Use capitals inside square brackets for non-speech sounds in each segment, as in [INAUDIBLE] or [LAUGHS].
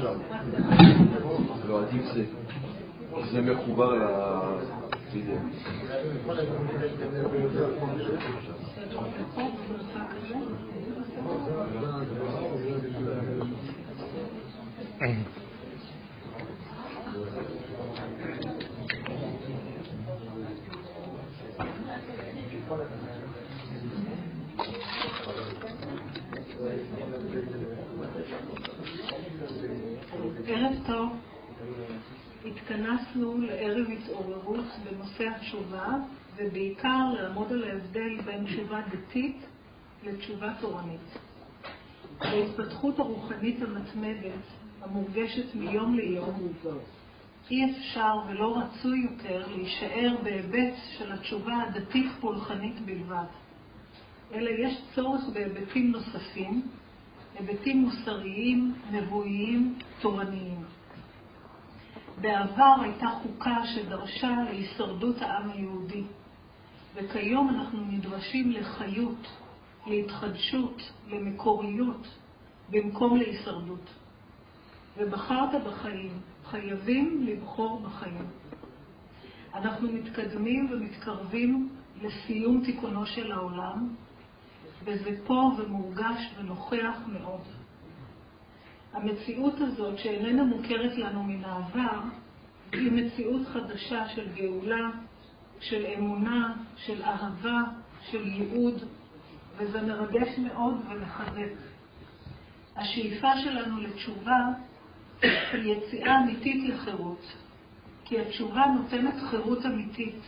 אחר כך תחזור לשם. לא, עדיף זה. זה מחובר לוידאו. ערב טוב. התכנסנו לערב התעוררות בנושא התשובה, ובעיקר לעמוד על ההבדל בין תשובה דתית לתשובה תורנית. בהתפתחות הרוחנית המתמדת, המורגשת מיום ליום, אי אפשר ולא רצוי יותר להישאר בהיבט של התשובה הדתית-פולחנית בלבד, אלא יש צורך בהיבטים נוספים, היבטים מוסריים, נבואיים, תורניים. בעבר הייתה חוקה שדרשה להישרדות העם היהודי, וכיום אנחנו נדרשים לחיות, להתחדשות, למקוריות, במקום להישרדות. ובחרת בחיים, חייבים לבחור בחיים. אנחנו מתקדמים ומתקרבים לסיום תיקונו של העולם, וזה פה ומורגש ונוכח מאוד. המציאות הזאת, שאיננה מוכרת לנו מן העבר, היא מציאות חדשה של גאולה, של אמונה, של אהבה, של ייעוד, וזה מרגש מאוד ומחזק. השאיפה שלנו לתשובה היא יציאה אמיתית לחירות, כי התשובה נותנת חירות אמיתית,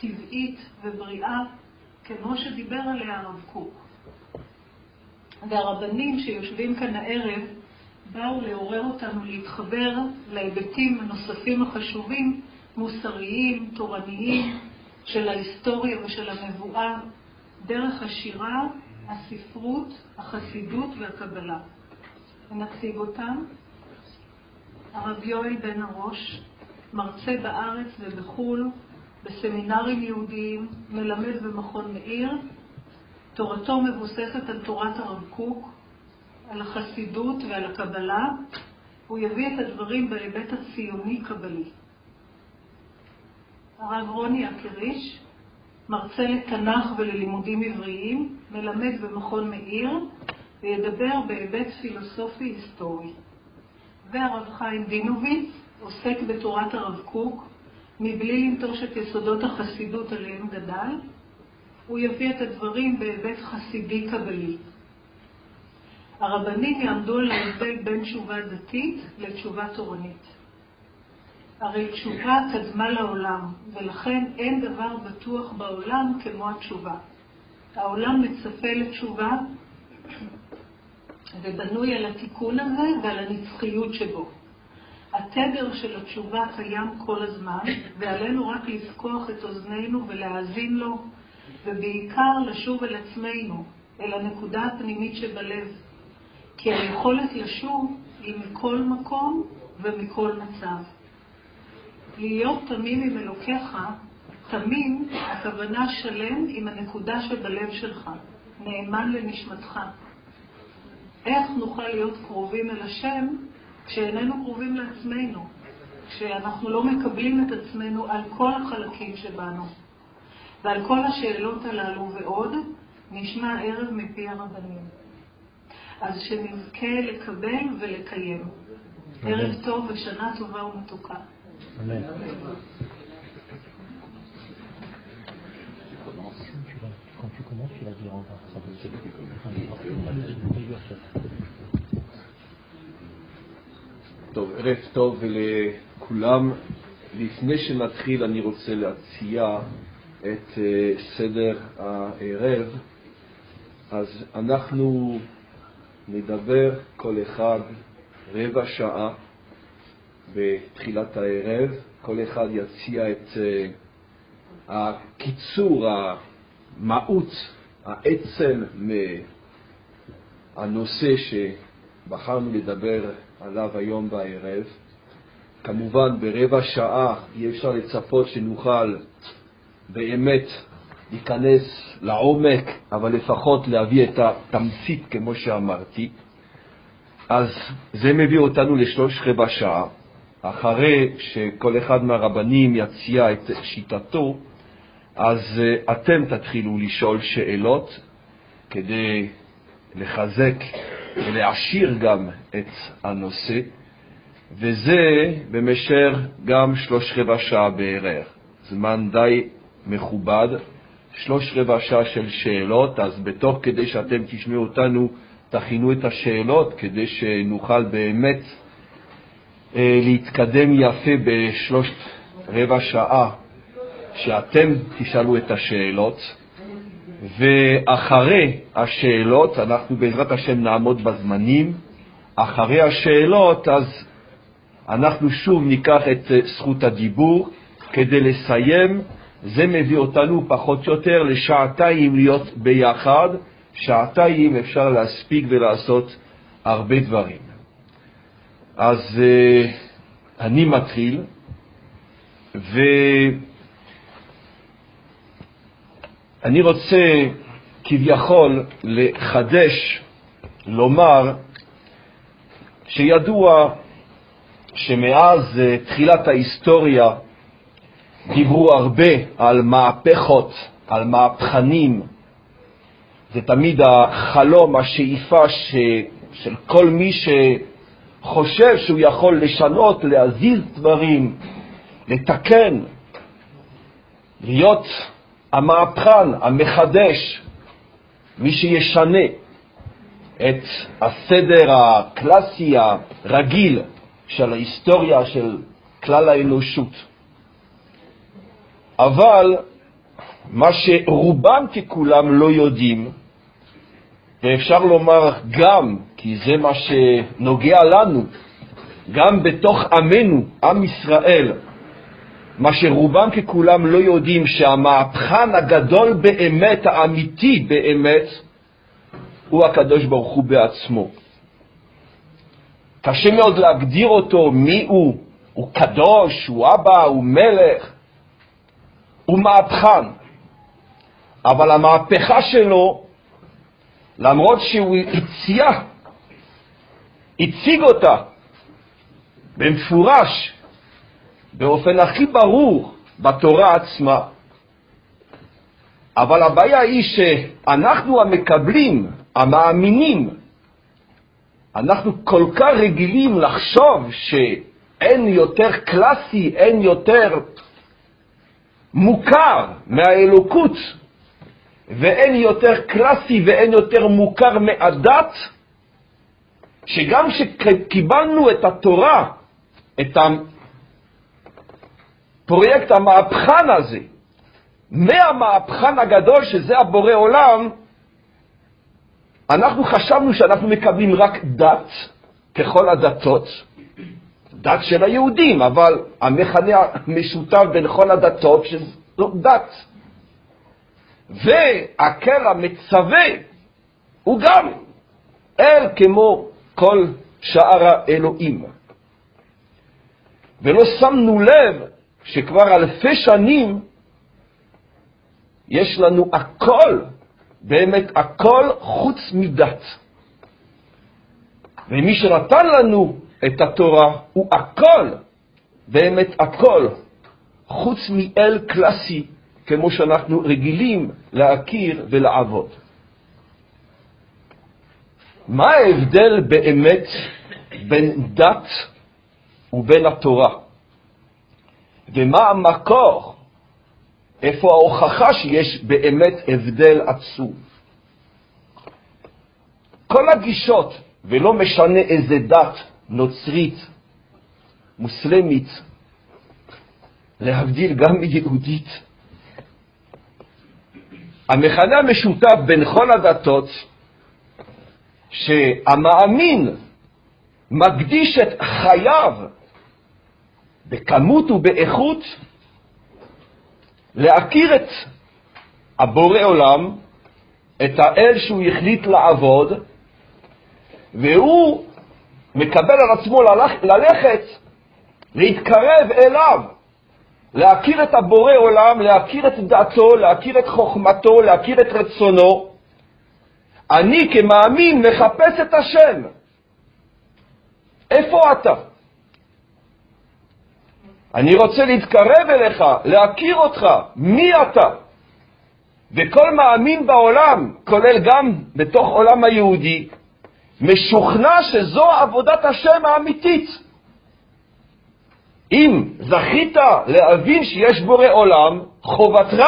טבעית ובריאה, כמו שדיבר עליה הרב קוק. והרבנים שיושבים כאן הערב באו לעורר אותנו להתחבר להיבטים הנוספים החשובים, מוסריים, תורניים, של ההיסטוריה ושל הנבואה, דרך השירה, הספרות, החסידות והקבלה. ונציג אותם. הרב יואל בן הראש, מרצה בארץ ובחו"ל, בסמינרים יהודיים, מלמד במכון מאיר. תורתו מבוססת על תורת הרב קוק, על החסידות ועל הקבלה. הוא יביא את הדברים בהיבט הציוני-קבלי. הרב רוני אקריש, מרצה לתנ"ך וללימודים עבריים, מלמד במכון מאיר, וידבר בהיבט פילוסופי-היסטורי. והרב חיים דינוביץ עוסק בתורת הרב קוק, מבלי לנטוש את יסודות החסידות עליהם גדל, הוא יביא את הדברים בהיבט חסידי-קבלי. הרבנים יעמדו על ההבדל בין תשובה דתית לתשובה תורנית. הרי תשובה קדמה לעולם, ולכן אין דבר בטוח בעולם כמו התשובה. העולם מצפה לתשובה ובנוי על התיקון הזה ועל הנצחיות שבו. התדר של התשובה קיים כל הזמן, ועלינו רק לפקוח את אוזנינו ולהאזין לו, ובעיקר לשוב אל עצמנו, אל הנקודה הפנימית שבלב. כי היכולת לשוב היא מכל מקום ומכל מצב. להיות תמים עם אלוקיך, תמים, הכוונה שלם עם הנקודה שבלב שלך, נאמן לנשמתך. איך נוכל להיות קרובים אל השם כשאיננו קרובים לעצמנו, כשאנחנו לא מקבלים את עצמנו על כל החלקים שבנו. ועל כל השאלות הללו ועוד נשמע ערב מפי הרבנים. אז שנזכה לקבל ולקיים. ערב טוב ושנה טובה ומתוקה. אמן. quand tu commences, tu vas dire au revoir. Ça טוב, ערב טוב לכולם. לפני שנתחיל אני רוצה להציע את סדר הערב. אז אנחנו נדבר כל אחד רבע שעה בתחילת הערב, כל אחד יציע את הקיצור, המהות, העצם מהנושא שבחרנו לדבר עליו היום בערב. כמובן, ברבע שעה אי אפשר לצפות שנוכל באמת להיכנס לעומק, אבל לפחות להביא את התמצית, כמו שאמרתי. אז זה מביא אותנו לשלוש רבע שעה, אחרי שכל אחד מהרבנים יציע את שיטתו, אז אה, אתם תתחילו לשאול שאלות כדי לחזק ולהעשיר גם את הנושא, וזה במשך גם שלוש רבע שעה בערך, זמן די מכובד, שלוש רבע שעה של שאלות, אז בתוך כדי שאתם תשמעו אותנו, תכינו את השאלות כדי שנוכל באמת אה, להתקדם יפה בשלושת רבע שעה שאתם תשאלו את השאלות, ואחרי השאלות, אנחנו בעזרת השם נעמוד בזמנים, אחרי השאלות אז אנחנו שוב ניקח את אה, זכות הדיבור כדי לסיים. זה מביא אותנו פחות או יותר לשעתיים להיות ביחד, שעתיים אפשר להספיק ולעשות הרבה דברים. אז uh, אני מתחיל, ואני רוצה כביכול לחדש, לומר שידוע שמאז uh, תחילת ההיסטוריה דיברו הרבה על מהפכות, על מהפכנים, זה תמיד החלום, השאיפה ש, של כל מי שחושב שהוא יכול לשנות, להזיז דברים, לתקן, להיות המהפכן, המחדש, מי שישנה את הסדר הקלאסי הרגיל של ההיסטוריה של כלל האנושות. אבל מה שרובם ככולם לא יודעים, ואפשר לומר גם, כי זה מה שנוגע לנו, גם בתוך עמנו, עם ישראל, מה שרובם ככולם לא יודעים, שהמהפכן הגדול באמת, האמיתי באמת, הוא הקדוש ברוך הוא בעצמו. קשה מאוד להגדיר אותו מי הוא, הוא קדוש, הוא אבא, הוא מלך, הוא מהפכן. אבל המהפכה שלו למרות שהוא הציע, הציג אותה במפורש, באופן הכי ברור, בתורה עצמה. אבל הבעיה היא שאנחנו המקבלים, המאמינים, אנחנו כל כך רגילים לחשוב שאין יותר קלאסי, אין יותר מוכר מהאלוקות ואין יותר קלאסי ואין יותר מוכר מהדת, שגם כשקיבלנו את התורה, את הפרויקט המהפכן הזה, מהמהפכן הגדול שזה הבורא עולם, אנחנו חשבנו שאנחנו מקבלים רק דת, ככל הדתות, דת של היהודים, אבל המכנה המשותף בין כל הדתות שזו דת. והקל המצווה הוא גם אל כמו כל שאר האלוהים. ולא שמנו לב שכבר אלפי שנים יש לנו הכל, באמת הכל חוץ מדת. ומי שנתן לנו את התורה הוא הכל, באמת הכל, חוץ מאל קלאסי כמו שאנחנו רגילים להכיר ולעבוד. מה ההבדל באמת בין דת ובין התורה? ומה המקור? איפה ההוכחה שיש באמת הבדל עצום? כל הגישות, ולא משנה איזה דת, נוצרית, מוסלמית, להבדיל גם מיהודית, המכנה המשותף בין כל הדתות, שהמאמין מקדיש את חייו בכמות ובאיכות להכיר את הבורא עולם, את האל שהוא החליט לעבוד, והוא מקבל על עצמו ללכת, להתקרב אליו, להכיר את הבורא עולם, להכיר את דעתו, להכיר את חוכמתו, להכיר את רצונו. אני כמאמין מחפש את השם. איפה אתה? אני רוצה להתקרב אליך, להכיר אותך, מי אתה? וכל מאמין בעולם, כולל גם בתוך עולם היהודי, משוכנע שזו עבודת השם האמיתית. אם זכית להבין שיש בורא עולם, חובתך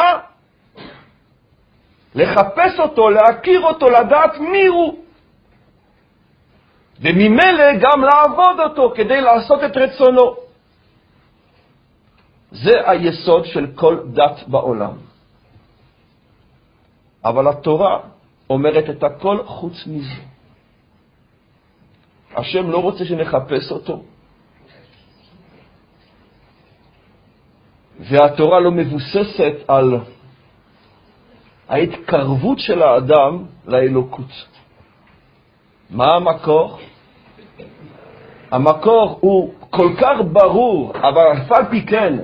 לחפש אותו, להכיר אותו, לדעת מי הוא. וממילא גם לעבוד אותו כדי לעשות את רצונו. זה היסוד של כל דת בעולם. אבל התורה אומרת את הכל חוץ מזה. השם לא רוצה שנחפש אותו. והתורה לא מבוססת על ההתקרבות של האדם לאלוקות. מה המקור? המקור הוא כל כך ברור, אבל אף על פי כן,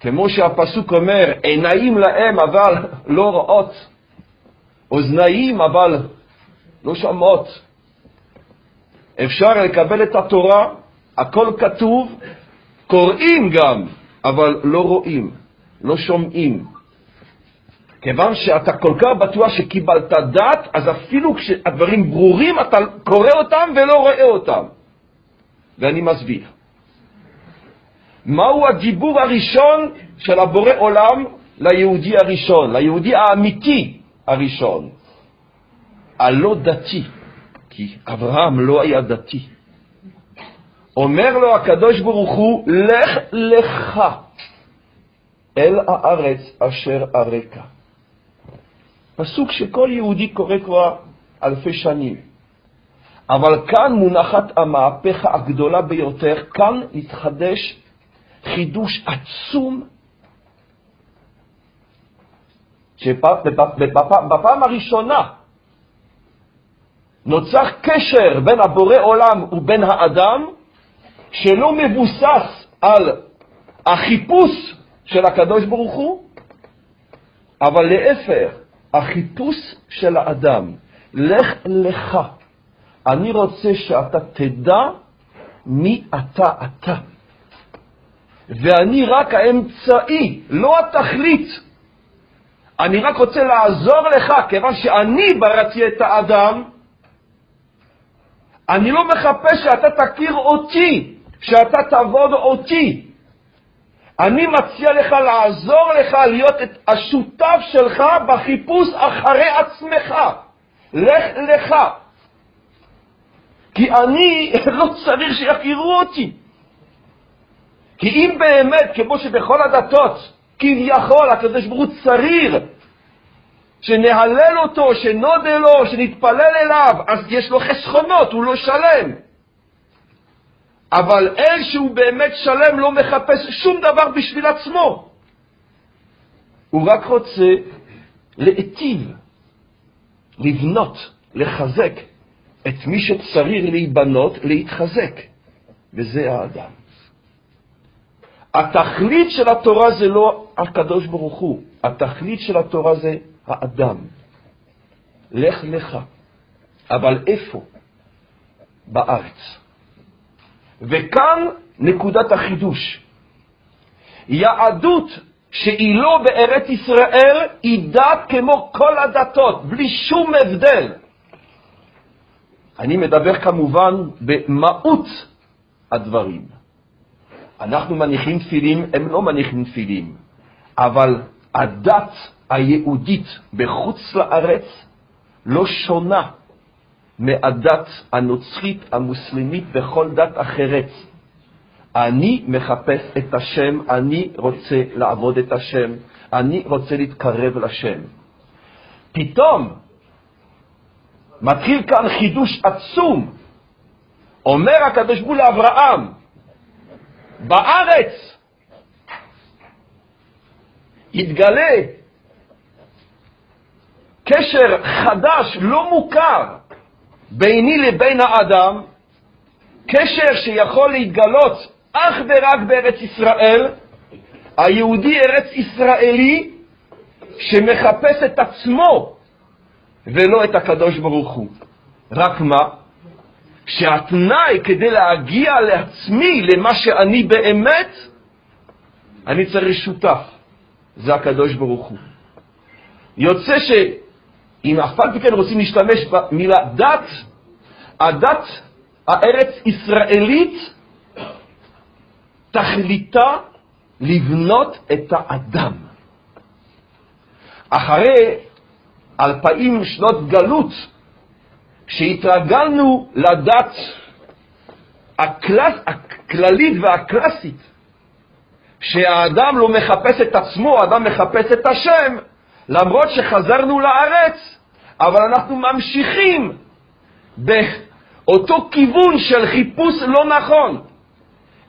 כמו שהפסוק אומר, עיניים להם אבל לא רואות, אוזניים אבל לא שומעות. אפשר לקבל את התורה, הכל כתוב, קוראים גם, אבל לא רואים, לא שומעים. כיוון שאתה כל כך בטוח שקיבלת דת, אז אפילו כשהדברים ברורים, אתה קורא אותם ולא רואה אותם. ואני מסביר. מהו הדיבור הראשון של הבורא עולם ליהודי הראשון, ליהודי האמיתי הראשון? הלא דתי, כי אברהם לא היה דתי. אומר לו הקדוש ברוך הוא, לך לך אל הארץ אשר ארכה. פסוק שכל יהודי קורא כבר אלפי שנים. אבל כאן מונחת המהפכה הגדולה ביותר, כאן מתחדש חידוש עצום, שבפעם הראשונה נוצר קשר בין הבורא עולם ובין האדם, שלא מבוסס על החיפוש של הקדוש ברוך הוא, אבל להפך, החיפוש של האדם, לך לך. אני רוצה שאתה תדע מי אתה אתה. ואני רק האמצעי, לא התכלית. אני רק רוצה לעזור לך, כיוון שאני בראתי את האדם, אני לא מחפש שאתה תכיר אותי, שאתה תעבוד אותי. אני מציע לך לעזור לך להיות את השותף שלך בחיפוש אחרי עצמך. לך לך. כי אני [LAUGHS] לא צריך שיכירו אותי. כי אם באמת, כמו שבכל הדתות, כביכול הקדוש ברוך הוא צריך שנהלל אותו, שנודה לו, שנתפלל אליו, אז יש לו חסכונות, הוא לא שלם. אבל אל שהוא באמת שלם לא מחפש שום דבר בשביל עצמו. הוא רק רוצה להיטיב, לבנות, לחזק את מי שצריך להיבנות, להתחזק, וזה האדם. התכלית של התורה זה לא הקדוש ברוך הוא, התכלית של התורה זה האדם. לך לך. אבל איפה? בארץ. וכאן נקודת החידוש. יהדות שהיא לא בארץ ישראל היא דת כמו כל הדתות, בלי שום הבדל. אני מדבר כמובן במהות הדברים. אנחנו מניחים תפילים, הם לא מניחים תפילים, אבל הדת היהודית בחוץ לארץ לא שונה מהדת הנוצרית, המוסלמית וכל דת אחרת. אני מחפש את השם, אני רוצה לעבוד את השם, אני רוצה להתקרב לשם. פתאום מתחיל כאן חידוש עצום. אומר הקדוש ברוך הוא לאברהם, בארץ יתגלה קשר חדש, לא מוכר, ביני לבין האדם, קשר שיכול להתגלות אך ורק בארץ ישראל, היהודי ארץ ישראלי שמחפש את עצמו ולא את הקדוש ברוך הוא. רק מה? שהתנאי כדי להגיע לעצמי, למה שאני באמת, אני צריך שותף, זה הקדוש ברוך הוא. יוצא שאם אף פי כן רוצים להשתמש במילה דת, הדת הארץ-ישראלית תכליתה לבנות את האדם. אחרי אלפיים שנות גלות, כשהתרגלנו לדת הקלס, הכללית והקלאסית, שהאדם לא מחפש את עצמו, האדם מחפש את השם, למרות שחזרנו לארץ, אבל אנחנו ממשיכים באותו כיוון של חיפוש לא נכון.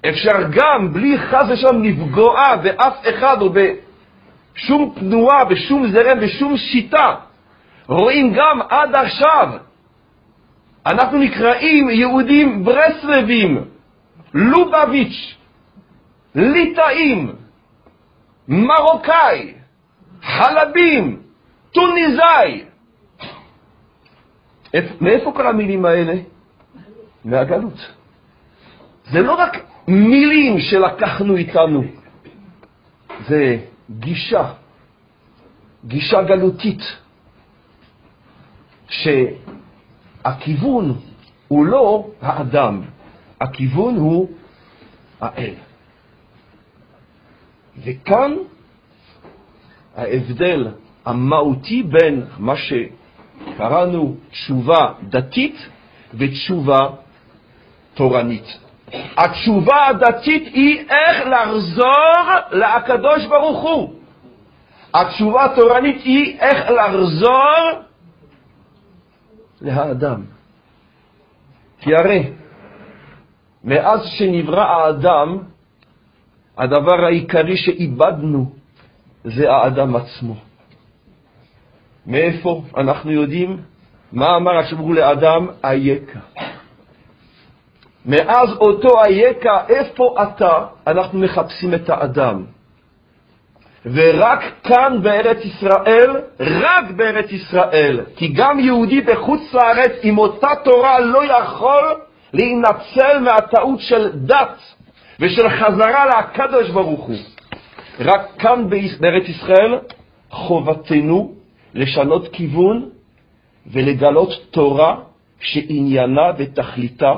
אפשר גם, בלי חס ושלום לפגוע באף אחד או בשום תנועה, בשום זרם, בשום שיטה, רואים גם עד עכשיו, אנחנו נקראים יהודים ברסלבים, לובביץ', ליטאים, מרוקאי, חלבים, טוניסאי. מאיפה כל המילים האלה? מהגלות. זה לא רק מילים שלקחנו איתנו, זה גישה, גישה גלותית, שהכיוון הוא לא האדם, הכיוון הוא האל. וכאן ההבדל המהותי בין מה שקראנו תשובה דתית ותשובה תורנית. התשובה הדתית היא איך לחזור לקדוש ברוך הוא. התשובה התורנית היא איך לחזור לאדם. כי הרי מאז שנברא האדם, הדבר העיקרי שאיבדנו זה האדם עצמו. מאיפה אנחנו יודעים? מה אמר השבוע לאדם? אייכה. מאז אותו היקע, איפה אתה, אנחנו מחפשים את האדם. ורק כאן בארץ ישראל, רק בארץ ישראל, כי גם יהודי בחוץ לארץ עם אותה תורה לא יכול להינצל מהטעות של דת ושל חזרה לקדוש ברוך הוא. רק כאן בארץ ישראל חובתנו לשנות כיוון ולגלות תורה שעניינה ותכליתה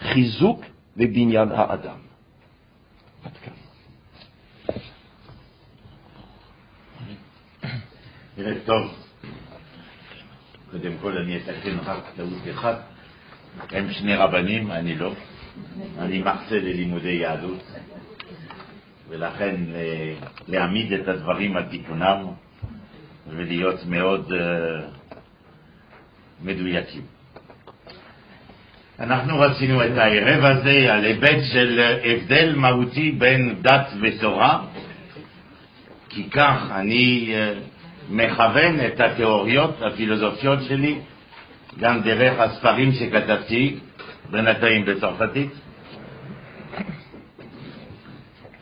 חיזוק ובניין האדם. עד כאן. ערב טוב. קודם כל אני אתקן רק טעות אחת. הם שני רבנים, אני לא. אני מרצה ללימודי יהדות, ולכן אה, להעמיד את הדברים על תיקונם ולהיות מאוד uh, מדויקים. אנחנו רצינו את הערב הזה על היבט של הבדל מהותי בין דת ותורה, כי כך אני אה, מכוון את התיאוריות הפילוסופיות שלי גם דרך הספרים שכתבתי, בינתיים בצרפתית.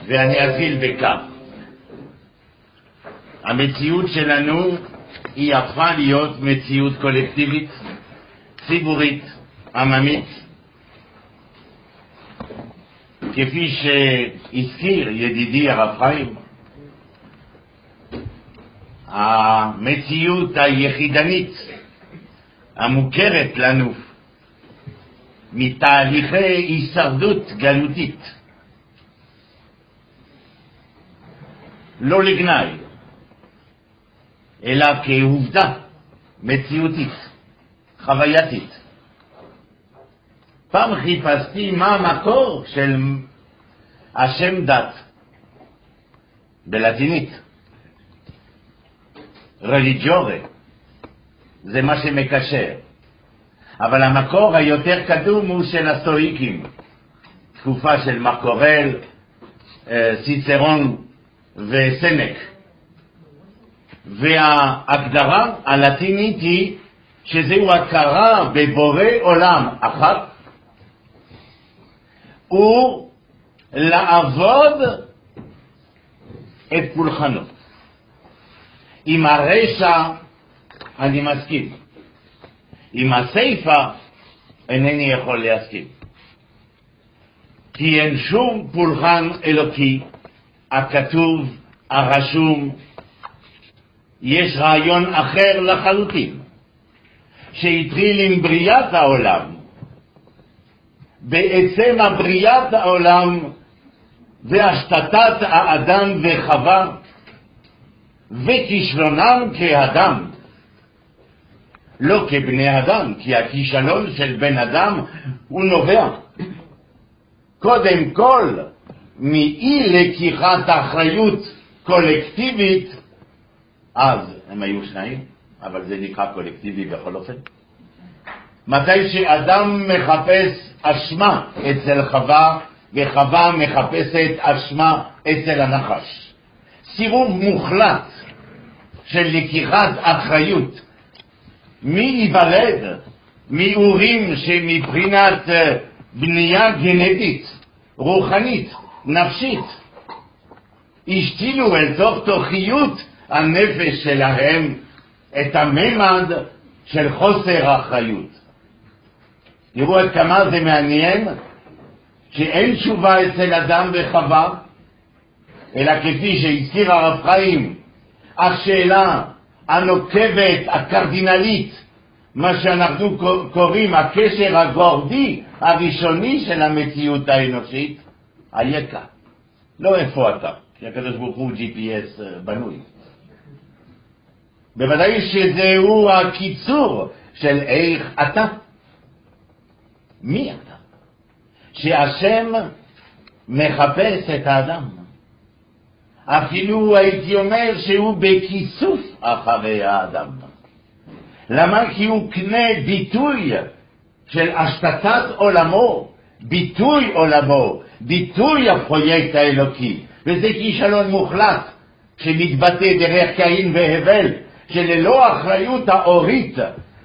ואני אתחיל בכך. המציאות שלנו היא הפכה להיות מציאות קולקטיבית, ציבורית, עממית, כפי שהזכיר ידידי הרב חיים, המציאות היחידנית המוכרת לנו מתהליכי הישרדות גלותית, לא לגנאי, אלא כעובדה מציאותית, חווייתית. פעם חיפשתי מה המקור של השם דת בלטינית. רליג'ורה, זה מה שמקשר. אבל המקור היותר קדום הוא של הסטואיקים, תקופה של מרקורל, אה, סיצרון וסנק. וההגדרה הלטינית היא שזהו הכרה בבורא עולם אחת הוא לעבוד את פולחנו. עם הרשע אני מסכים. עם הסיפה אינני יכול להסכים. כי אין שום פולחן אלוקי הכתוב, הרשום, יש רעיון אחר לחלוטין, שהתחיל עם בריאת העולם. בעצם הבריאת העולם והשתתת האדם וחווה וכישלונם כאדם, לא כבני אדם, כי הכישלון של בן אדם הוא נובע קודם כל מאי לקיחת אחריות קולקטיבית, אז הם היו שניים, אבל זה נקרא קולקטיבי בכל אופן. מתי שאדם מחפש אשמה אצל חווה, וחווה מחפשת אשמה אצל הנחש. סירוב מוחלט של לקיחת אחריות. מי ייוולד מאורים שמבחינת אה, בנייה גנטית, רוחנית, נפשית, השתילו אל תוך תוכיות הנפש שלהם את הממד של חוסר אחריות. תראו עד כמה זה מעניין שאין תשובה אצל אדם וחווה, אלא כפי שהזכיר הרב חיים, השאלה הנוקבת, הקרדינלית, מה שאנחנו קוראים הקשר הגורדי הראשוני של המציאות האנושית, היקה. לא איפה אתה, כי הקדוש ברוך הוא GPS אה, בנוי. בוודאי שזהו הקיצור של איך אתה. מי אתה? שהשם מחפש את האדם. אפילו הייתי אומר שהוא בכיסוף אחרי האדם. למה? כי הוא קנה ביטוי של השתתת עולמו, ביטוי עולמו, ביטוי הפרויקט האלוקי, וזה כישלון מוחלט שמתבטא דרך קין והבל, שללא אחריות ההורית,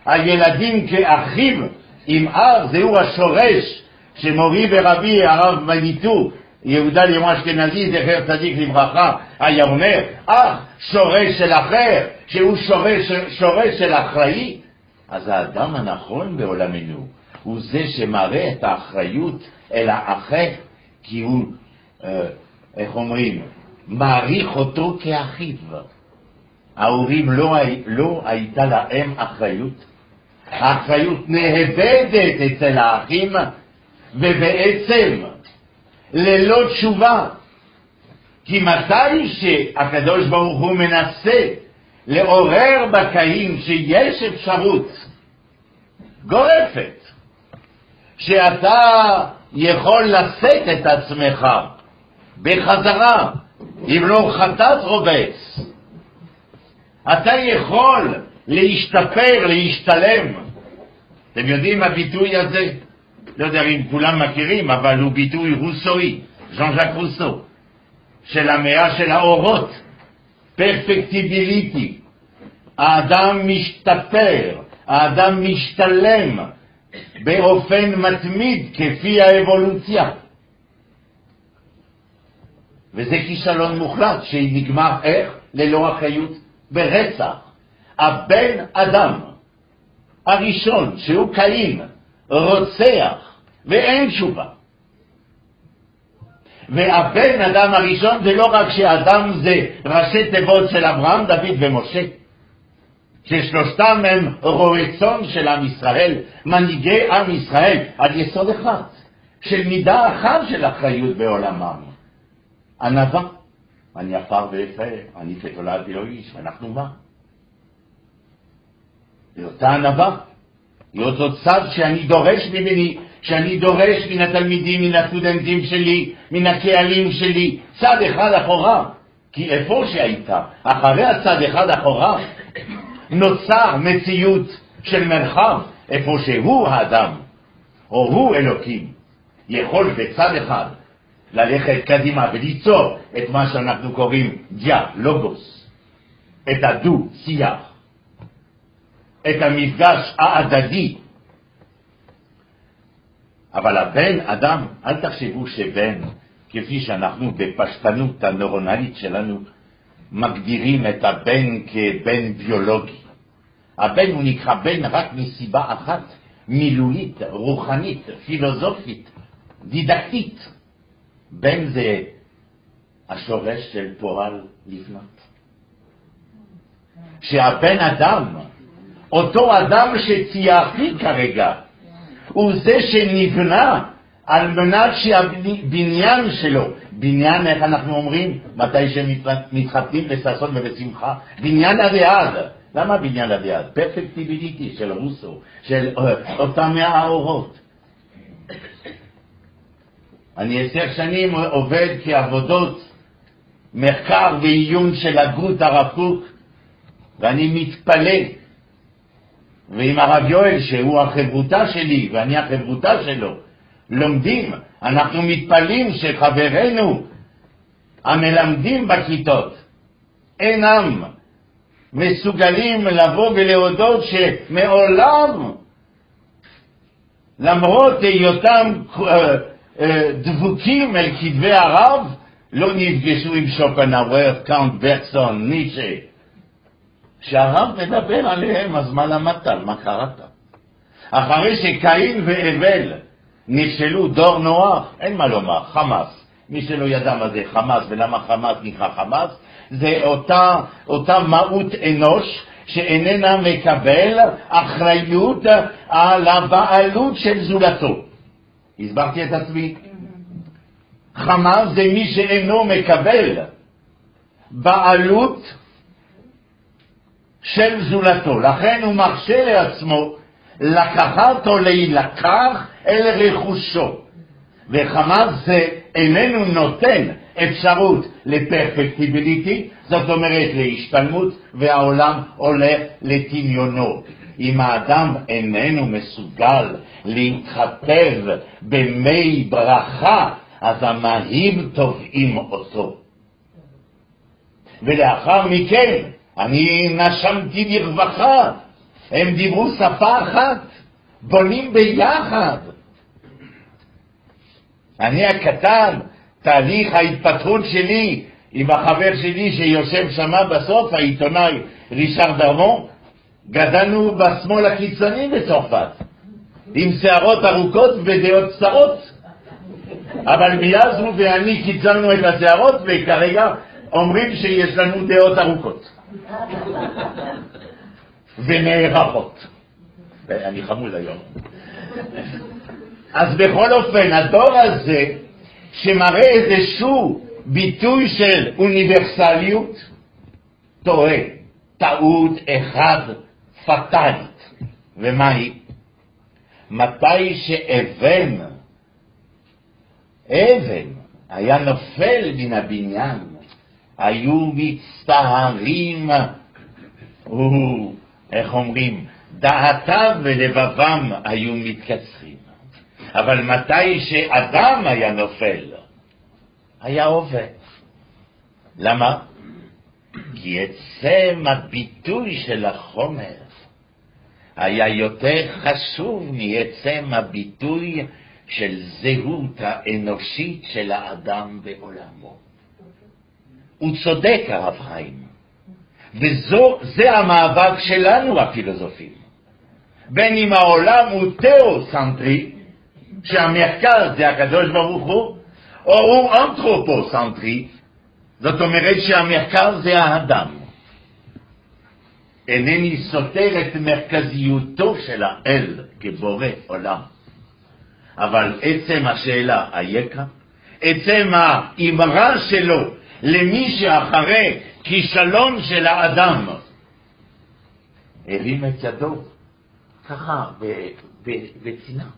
הילדים כאחיו עם אב, זהו השורש שמורי ורבי הרב מניטו, יהודה לימו אשכנזי, זכר צדיק לברכה, היה אומר, אח, שורש של אחר, שהוא שורש, שורש של אחראי, אז האדם הנכון בעולמנו הוא זה שמראה את האחריות אל האחר, כי הוא, אה, איך אומרים, מעריך אותו כאחיו. ההורים לא, לא הייתה להם אחריות, האחריות נאבדת אצל האחים, ובעצם ללא תשובה. כי מתי שהקדוש ברוך הוא מנסה לעורר בקאים שיש אפשרות גורפת שאתה יכול לשאת את עצמך בחזרה, אם לא חטאת רובץ. אתה יכול להשתפר, להשתלם. אתם יודעים הביטוי הזה? לא יודע אם כולם מכירים, אבל הוא ביטוי רוסואי, ז'אן ז'אק רוסו, של המאה של האורות, פרפקטיביליטי. האדם משתפר, האדם משתלם באופן מתמיד כפי האבולוציה. וזה כישלון מוחלט שנגמר איך? ללא אחריות ברצח. הבן אדם הראשון, שהוא קין, רוצח, ואין תשובה. והבן אדם הראשון זה לא רק שאדם זה ראשי תיבות של אברהם, דוד ומשה, ששלושתם הם רועי צאן של עם ישראל, מנהיגי עם ישראל, על יסוד אחד, של מידה אחת של אחריות בעולמם. ענווה, אני עפר ויפה, אני כתולדתי לו איש, ואנחנו מה? היא אותה ענווה, היא אותו צד שאני דורש ממני, שאני דורש מן התלמידים, מן הסטודנטים שלי, מן הקהלים שלי, צד אחד אחורה. כי איפה שהיית, אחרי הצד אחד אחורה, נוצר מציאות של מרחב, איפה שהוא האדם, או הוא אלוקים, יכול בצד אחד ללכת קדימה וליצור את מה שאנחנו קוראים דיה, לוגוס, את הדו-שיח, את המפגש ההדדי. אבל הבן אדם, אל תחשבו שבן, כפי שאנחנו בפשטנות הנורונלית שלנו מגדירים את הבן כבן ביולוגי. הבן הוא נקרא בן רק מסיבה אחת, מילולית, רוחנית, פילוסופית, דידקטית, בין זה השורש של פועל לבנות. שהבן אדם, אותו אדם שציירתי כרגע, הוא זה שנבנה על מנת שהבניין שלו, בניין, איך אנחנו אומרים, מתי שמתחתנים בששון ובשמחה? בניין אביעד. למה בניין אביעד? פרפקטיביליטי של רוסו, של אה, אותם מהאורות. אני עשר שנים עובד כעבודות מחקר ועיון של הגות הרב קוק, ואני מתפלא. ועם הרב יואל, שהוא החברותה שלי ואני החברותה שלו, לומדים, אנחנו מתפלאים שחברינו המלמדים בכיתות אינם מסוגלים לבוא ולהודות שמעולם, למרות היותם אה, דבוקים אל כתבי הרב, לא נפגשו עם שופנאוור, קאונט ברקסון, נישה. כשהרב מדבר עליהם, אז מה למדת? מה קראת? אחרי שקין והבל נכשלו דור נוח, אין מה לומר, חמאס. מי שלא ידע מה זה חמאס ולמה חמאס נקרא חמאס, זה אותה, אותה מהות אנוש שאיננה מקבל אחריות על הבעלות של זולתו. הסברתי את עצמי? חמאס זה מי שאינו מקבל בעלות של זולתו. לכן הוא מרשה לעצמו לקחת או להילקח אל רכושו. וחמאס זה איננו נותן אפשרות לפרפקטיביליטי, זאת אומרת להשתלמות, והעולם הולך לטמיונו. אם האדם איננו מסוגל להתחתב במי ברכה, אז המים טובעים אותו. ולאחר מכן, אני נשמתי לרווחה, הם דיברו שפה אחת, בונים ביחד. אני הקטן, תהליך ההתפתחות שלי עם החבר שלי שיושב שמה בסוף, העיתונאי רישאר דרמון, גדלנו בשמאל הקיצוני בצרפת, עם שערות ארוכות ודעות קצרות. אבל מיאזנו ואני קיצרנו את השערות, וכרגע אומרים שיש לנו דעות ארוכות. ונערכות. אני חמוד היום. אז בכל אופן, הדור הזה, שמראה איזשהו ביטוי של אוניברסליות, טועה. טעות אחד פטאלית. ומהי? מתי שאבן, אבן, היה נופל מן הבניין, היו מצטערים הוא, איך אומרים, דעתם ולבבם היו מתקצרים. אבל מתי שאדם היה נופל, היה עובד. למה? כי עצם הביטוי של החומר היה יותר חשוב מעצם הביטוי של זהות האנושית של האדם בעולמו. הוא צודק, הרב חיים. וזה המאבק שלנו, הפילוסופים. בין אם העולם הוא תיאוסנטרי, שהמרכז זה הקדוש ברוך הוא, או הוא אנתרופוסנטרי, זאת אומרת שהמרכז זה האדם. אינני סותר את מרכזיותו של האל כבורא עולם, אבל עצם השאלה, אייכה? עצם האמרה שלו למי שאחרי כישלון של האדם. הרים את ידו, ככה, בצנעה.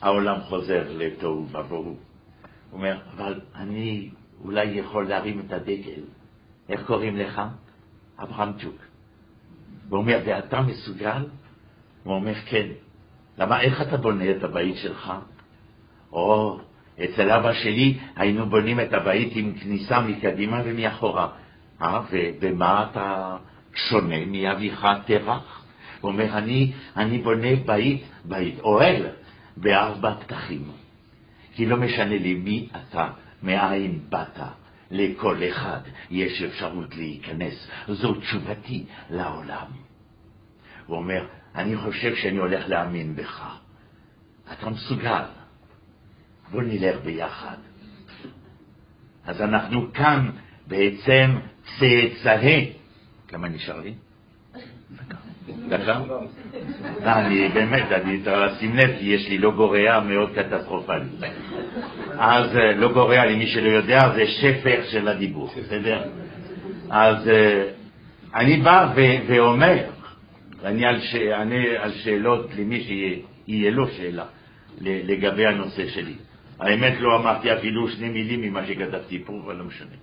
העולם חוזר לתוהו ובוהו. הוא אומר, אבל אני אולי יכול להרים את הדגל. איך קוראים לך? אברהם צ'וק. הוא אומר, ואתה מסוגל? הוא אומר, כן. למה, איך אתה בונה את הבית שלך? או, אצל אבא שלי היינו בונים את הבית עם כניסה מקדימה ומאחורה. אה, ובמה אתה שונה מאביך תרח? הוא אומר, אני, אני בונה בית, בית, אוהל, בארבע פתחים. כי לא משנה לי מי אתה, מאין באת, לכל אחד יש אפשרות להיכנס. זו תשובתי לעולם. הוא אומר, אני חושב שאני הולך להאמין בך. אתה מסוגל. בוא נלך ביחד. אז אנחנו כאן בעצם צאצאי, כמה נשאר לי? דקה? לא, אני באמת, אני, שים לב, כי יש לי לוגו מאוד קטסטרופלי. אז אה, לוגו למי שלא יודע, זה שפר של הדיבור, בסדר? אז אה, אני בא ואומר, אני אענה על שאלות למי שיהיה לו שאלה לגבי הנושא שלי. האמת לא אמרתי אפילו שני מילים ממה שכתבתי פה, אבל לא משנה.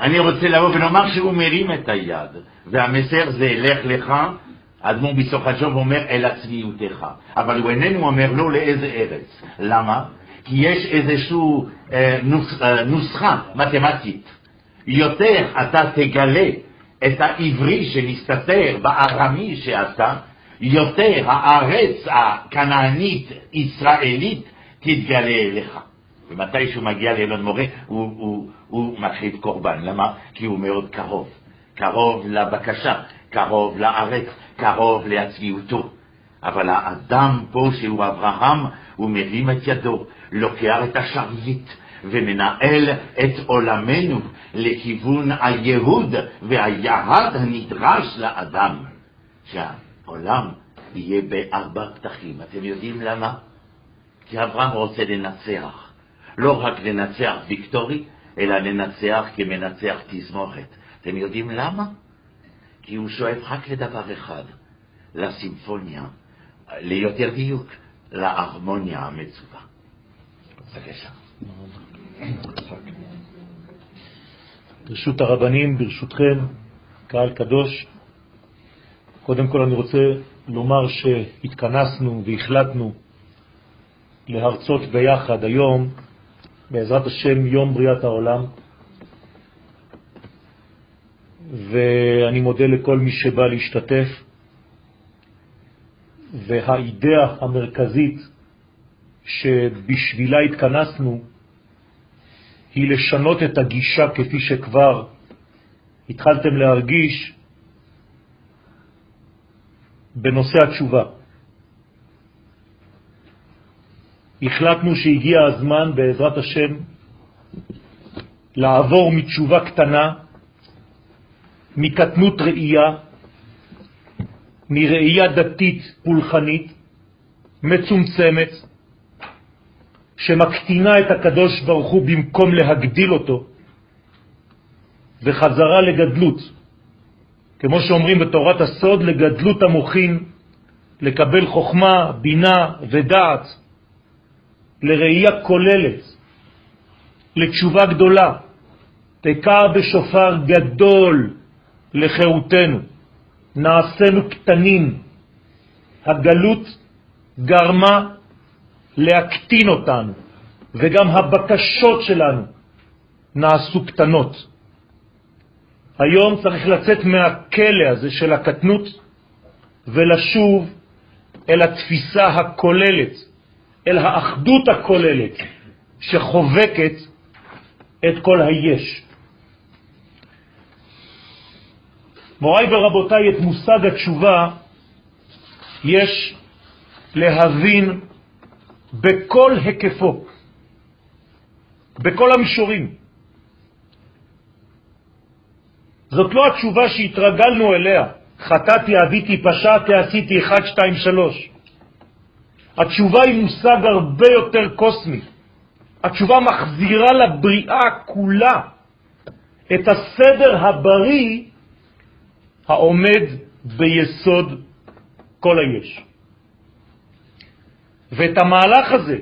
אני רוצה לבוא ולומר שהוא מרים את היד, והמסר זה לך לך, אדמו"ר בסוף השוב אומר אל עצמיותך, אבל הוא איננו אומר לא לאיזה ארץ. למה? כי יש איזושהי אה, נוס, אה, נוסחה מתמטית. יותר אתה תגלה את העברי שמסתתר בארמי שאתה, יותר הארץ הכנענית ישראלית תתגלה אליך. ומתי שהוא מגיע לאלון מורה, הוא, הוא, הוא מקריב קורבן. למה? כי הוא מאוד קרוב. קרוב לבקשה, קרוב לארץ, קרוב לעצמיותו. אבל האדם פה, שהוא אברהם, הוא מרים את ידו, לוקח את השרביט ומנהל את עולמנו לכיוון הייהוד והיעד הנדרש לאדם, שהעולם יהיה בארבע פתחים. אתם יודעים למה? כי אברהם רוצה לנצח. לא רק לנצח ויקטורי, אלא לנצח כמנצח תזמורת. אתם יודעים למה? כי הוא שואף רק לדבר אחד, לסימפוניה, ליותר דיוק, להרמוניה המצווה. בבקשה. ברשות הרבנים, ברשותכם, קהל קדוש, קודם כל אני רוצה לומר שהתכנסנו והחלטנו להרצות ביחד היום, בעזרת השם, יום בריאת העולם, ואני מודה לכל מי שבא להשתתף, והאידאה המרכזית שבשבילה התכנסנו היא לשנות את הגישה כפי שכבר התחלתם להרגיש בנושא התשובה. החלטנו שהגיע הזמן בעזרת השם לעבור מתשובה קטנה, מקטנות ראייה, מראייה דתית פולחנית, מצומצמת, שמקטינה את הקדוש ברוך הוא במקום להגדיל אותו, וחזרה לגדלות, כמו שאומרים בתורת הסוד, לגדלות המוחין, לקבל חוכמה, בינה ודעת, לראייה כוללת, לתשובה גדולה, תקע בשופר גדול לחירותנו, נעשינו קטנים. הגלות גרמה להקטין אותנו, וגם הבקשות שלנו נעשו קטנות. היום צריך לצאת מהכלא הזה של הקטנות ולשוב אל התפיסה הכוללת, אל האחדות הכוללת שחובקת את כל היש. מוריי ורבותיי, את מושג התשובה יש להבין בכל היקפו, בכל המישורים. זאת לא התשובה שהתרגלנו אליה, חטאתי, אביתי, פשעתי, עשיתי 1, 2, 3. התשובה היא מושג הרבה יותר קוסמי. התשובה מחזירה לבריאה כולה את הסדר הבריא העומד ביסוד כל היש. ואת המהלך הזה,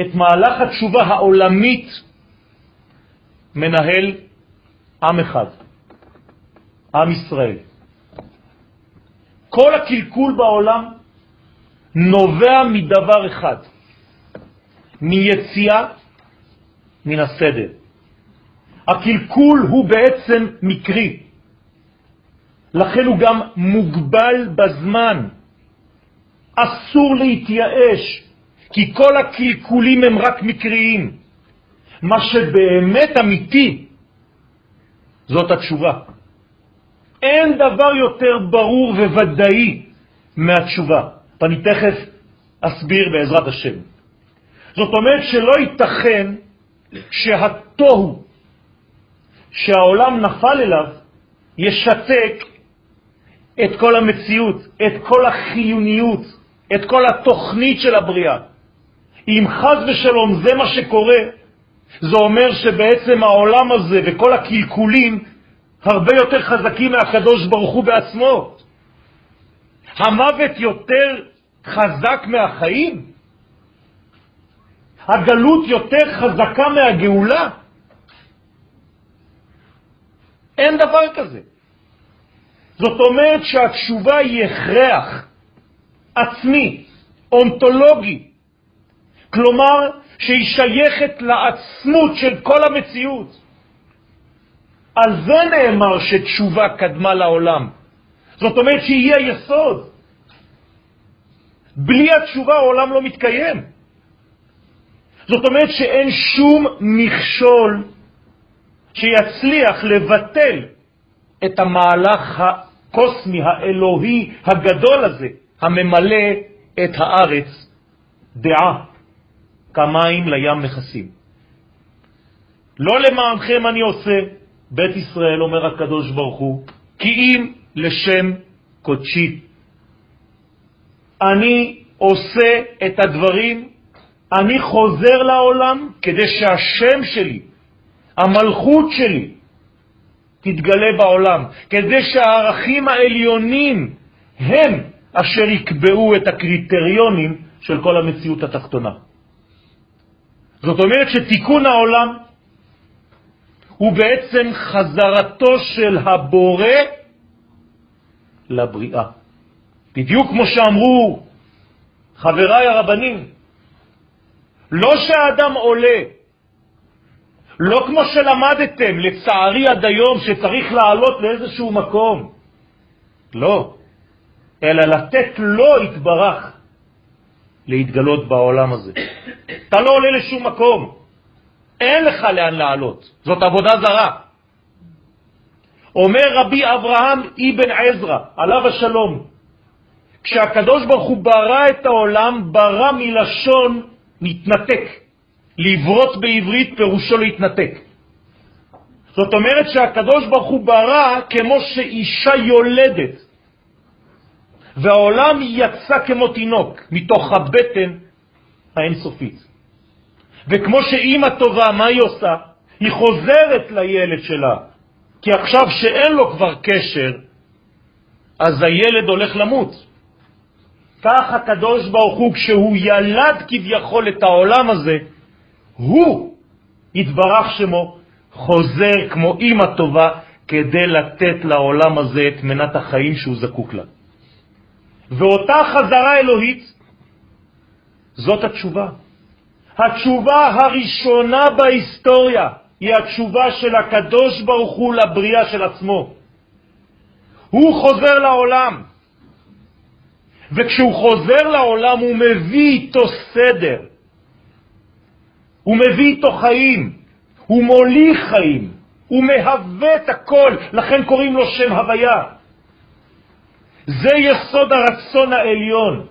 את מהלך התשובה העולמית, מנהל עם אחד, עם ישראל. כל הקלקול בעולם נובע מדבר אחד, מיציאה מן הסדר. הקלקול הוא בעצם מקרי, לכן הוא גם מוגבל בזמן. אסור להתייאש, כי כל הקלקולים הם רק מקריים. מה שבאמת אמיתי זאת התשובה. אין דבר יותר ברור וודאי מהתשובה. ואני תכף אסביר בעזרת השם. זאת אומרת שלא ייתכן שהתוהו שהעולם נפל אליו ישתק את כל המציאות, את כל החיוניות, את כל התוכנית של הבריאה. אם חז ושלום זה מה שקורה, זה אומר שבעצם העולם הזה וכל הקלקולים הרבה יותר חזקים מהקדוש ברוך הוא בעצמו. המוות יותר חזק מהחיים? הגלות יותר חזקה מהגאולה? אין דבר כזה. זאת אומרת שהתשובה היא הכרח עצמי, אונתולוגי, כלומר שהיא שייכת לעצמות של כל המציאות. על זה נאמר שתשובה קדמה לעולם. זאת אומרת שהיא היסוד. בלי התשובה העולם לא מתקיים. זאת אומרת שאין שום מכשול שיצליח לבטל את המהלך הקוסמי, האלוהי, הגדול הזה, הממלא את הארץ דעה, כמים לים מכסים. לא למענכם אני עושה, בית ישראל, אומר הקדוש ברוך הוא, כי אם לשם קודשי. אני עושה את הדברים, אני חוזר לעולם כדי שהשם שלי, המלכות שלי, תתגלה בעולם, כדי שהערכים העליונים הם אשר יקבעו את הקריטריונים של כל המציאות התחתונה. זאת אומרת שתיקון העולם הוא בעצם חזרתו של הבורא לבריאה. בדיוק כמו שאמרו חבריי הרבנים, לא שהאדם עולה, לא כמו שלמדתם, לצערי עד היום, שצריך לעלות לאיזשהו מקום. לא, אלא לתת לו התברך להתגלות בעולם הזה. אתה לא עולה לשום מקום. אין לך לאן לעלות, זאת עבודה זרה. אומר רבי אברהם אבן עזרא, עליו השלום, כשהקדוש ברוך הוא ברא את העולם, ברא מלשון מתנתק. לברות בעברית פירושו להתנתק. זאת אומרת שהקדוש ברוך הוא ברא כמו שאישה יולדת, והעולם יצא כמו תינוק מתוך הבטן האינסופית. וכמו שאימא טובה, מה היא עושה? היא חוזרת לילד שלה, כי עכשיו שאין לו כבר קשר, אז הילד הולך למות. כך הקדוש ברוך הוא, כשהוא ילד כביכול את העולם הזה, הוא, יתברך שמו, חוזר כמו אימא טובה כדי לתת לעולם הזה את מנת החיים שהוא זקוק לה. ואותה חזרה אלוהית, זאת התשובה. התשובה הראשונה בהיסטוריה היא התשובה של הקדוש ברוך הוא לבריאה של עצמו. הוא חוזר לעולם, וכשהוא חוזר לעולם הוא מביא איתו סדר, הוא מביא איתו חיים, הוא מוליך חיים, הוא מהווה את הכל, לכן קוראים לו שם הוויה. זה יסוד הרצון העליון.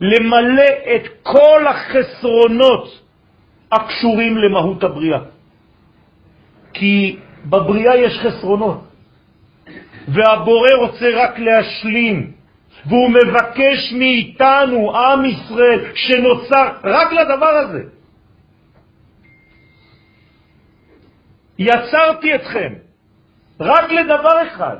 למלא את כל החסרונות הקשורים למהות הבריאה. כי בבריאה יש חסרונות, והבורא רוצה רק להשלים, והוא מבקש מאיתנו, עם ישראל, שנוצר רק לדבר הזה. יצרתי אתכם רק לדבר אחד,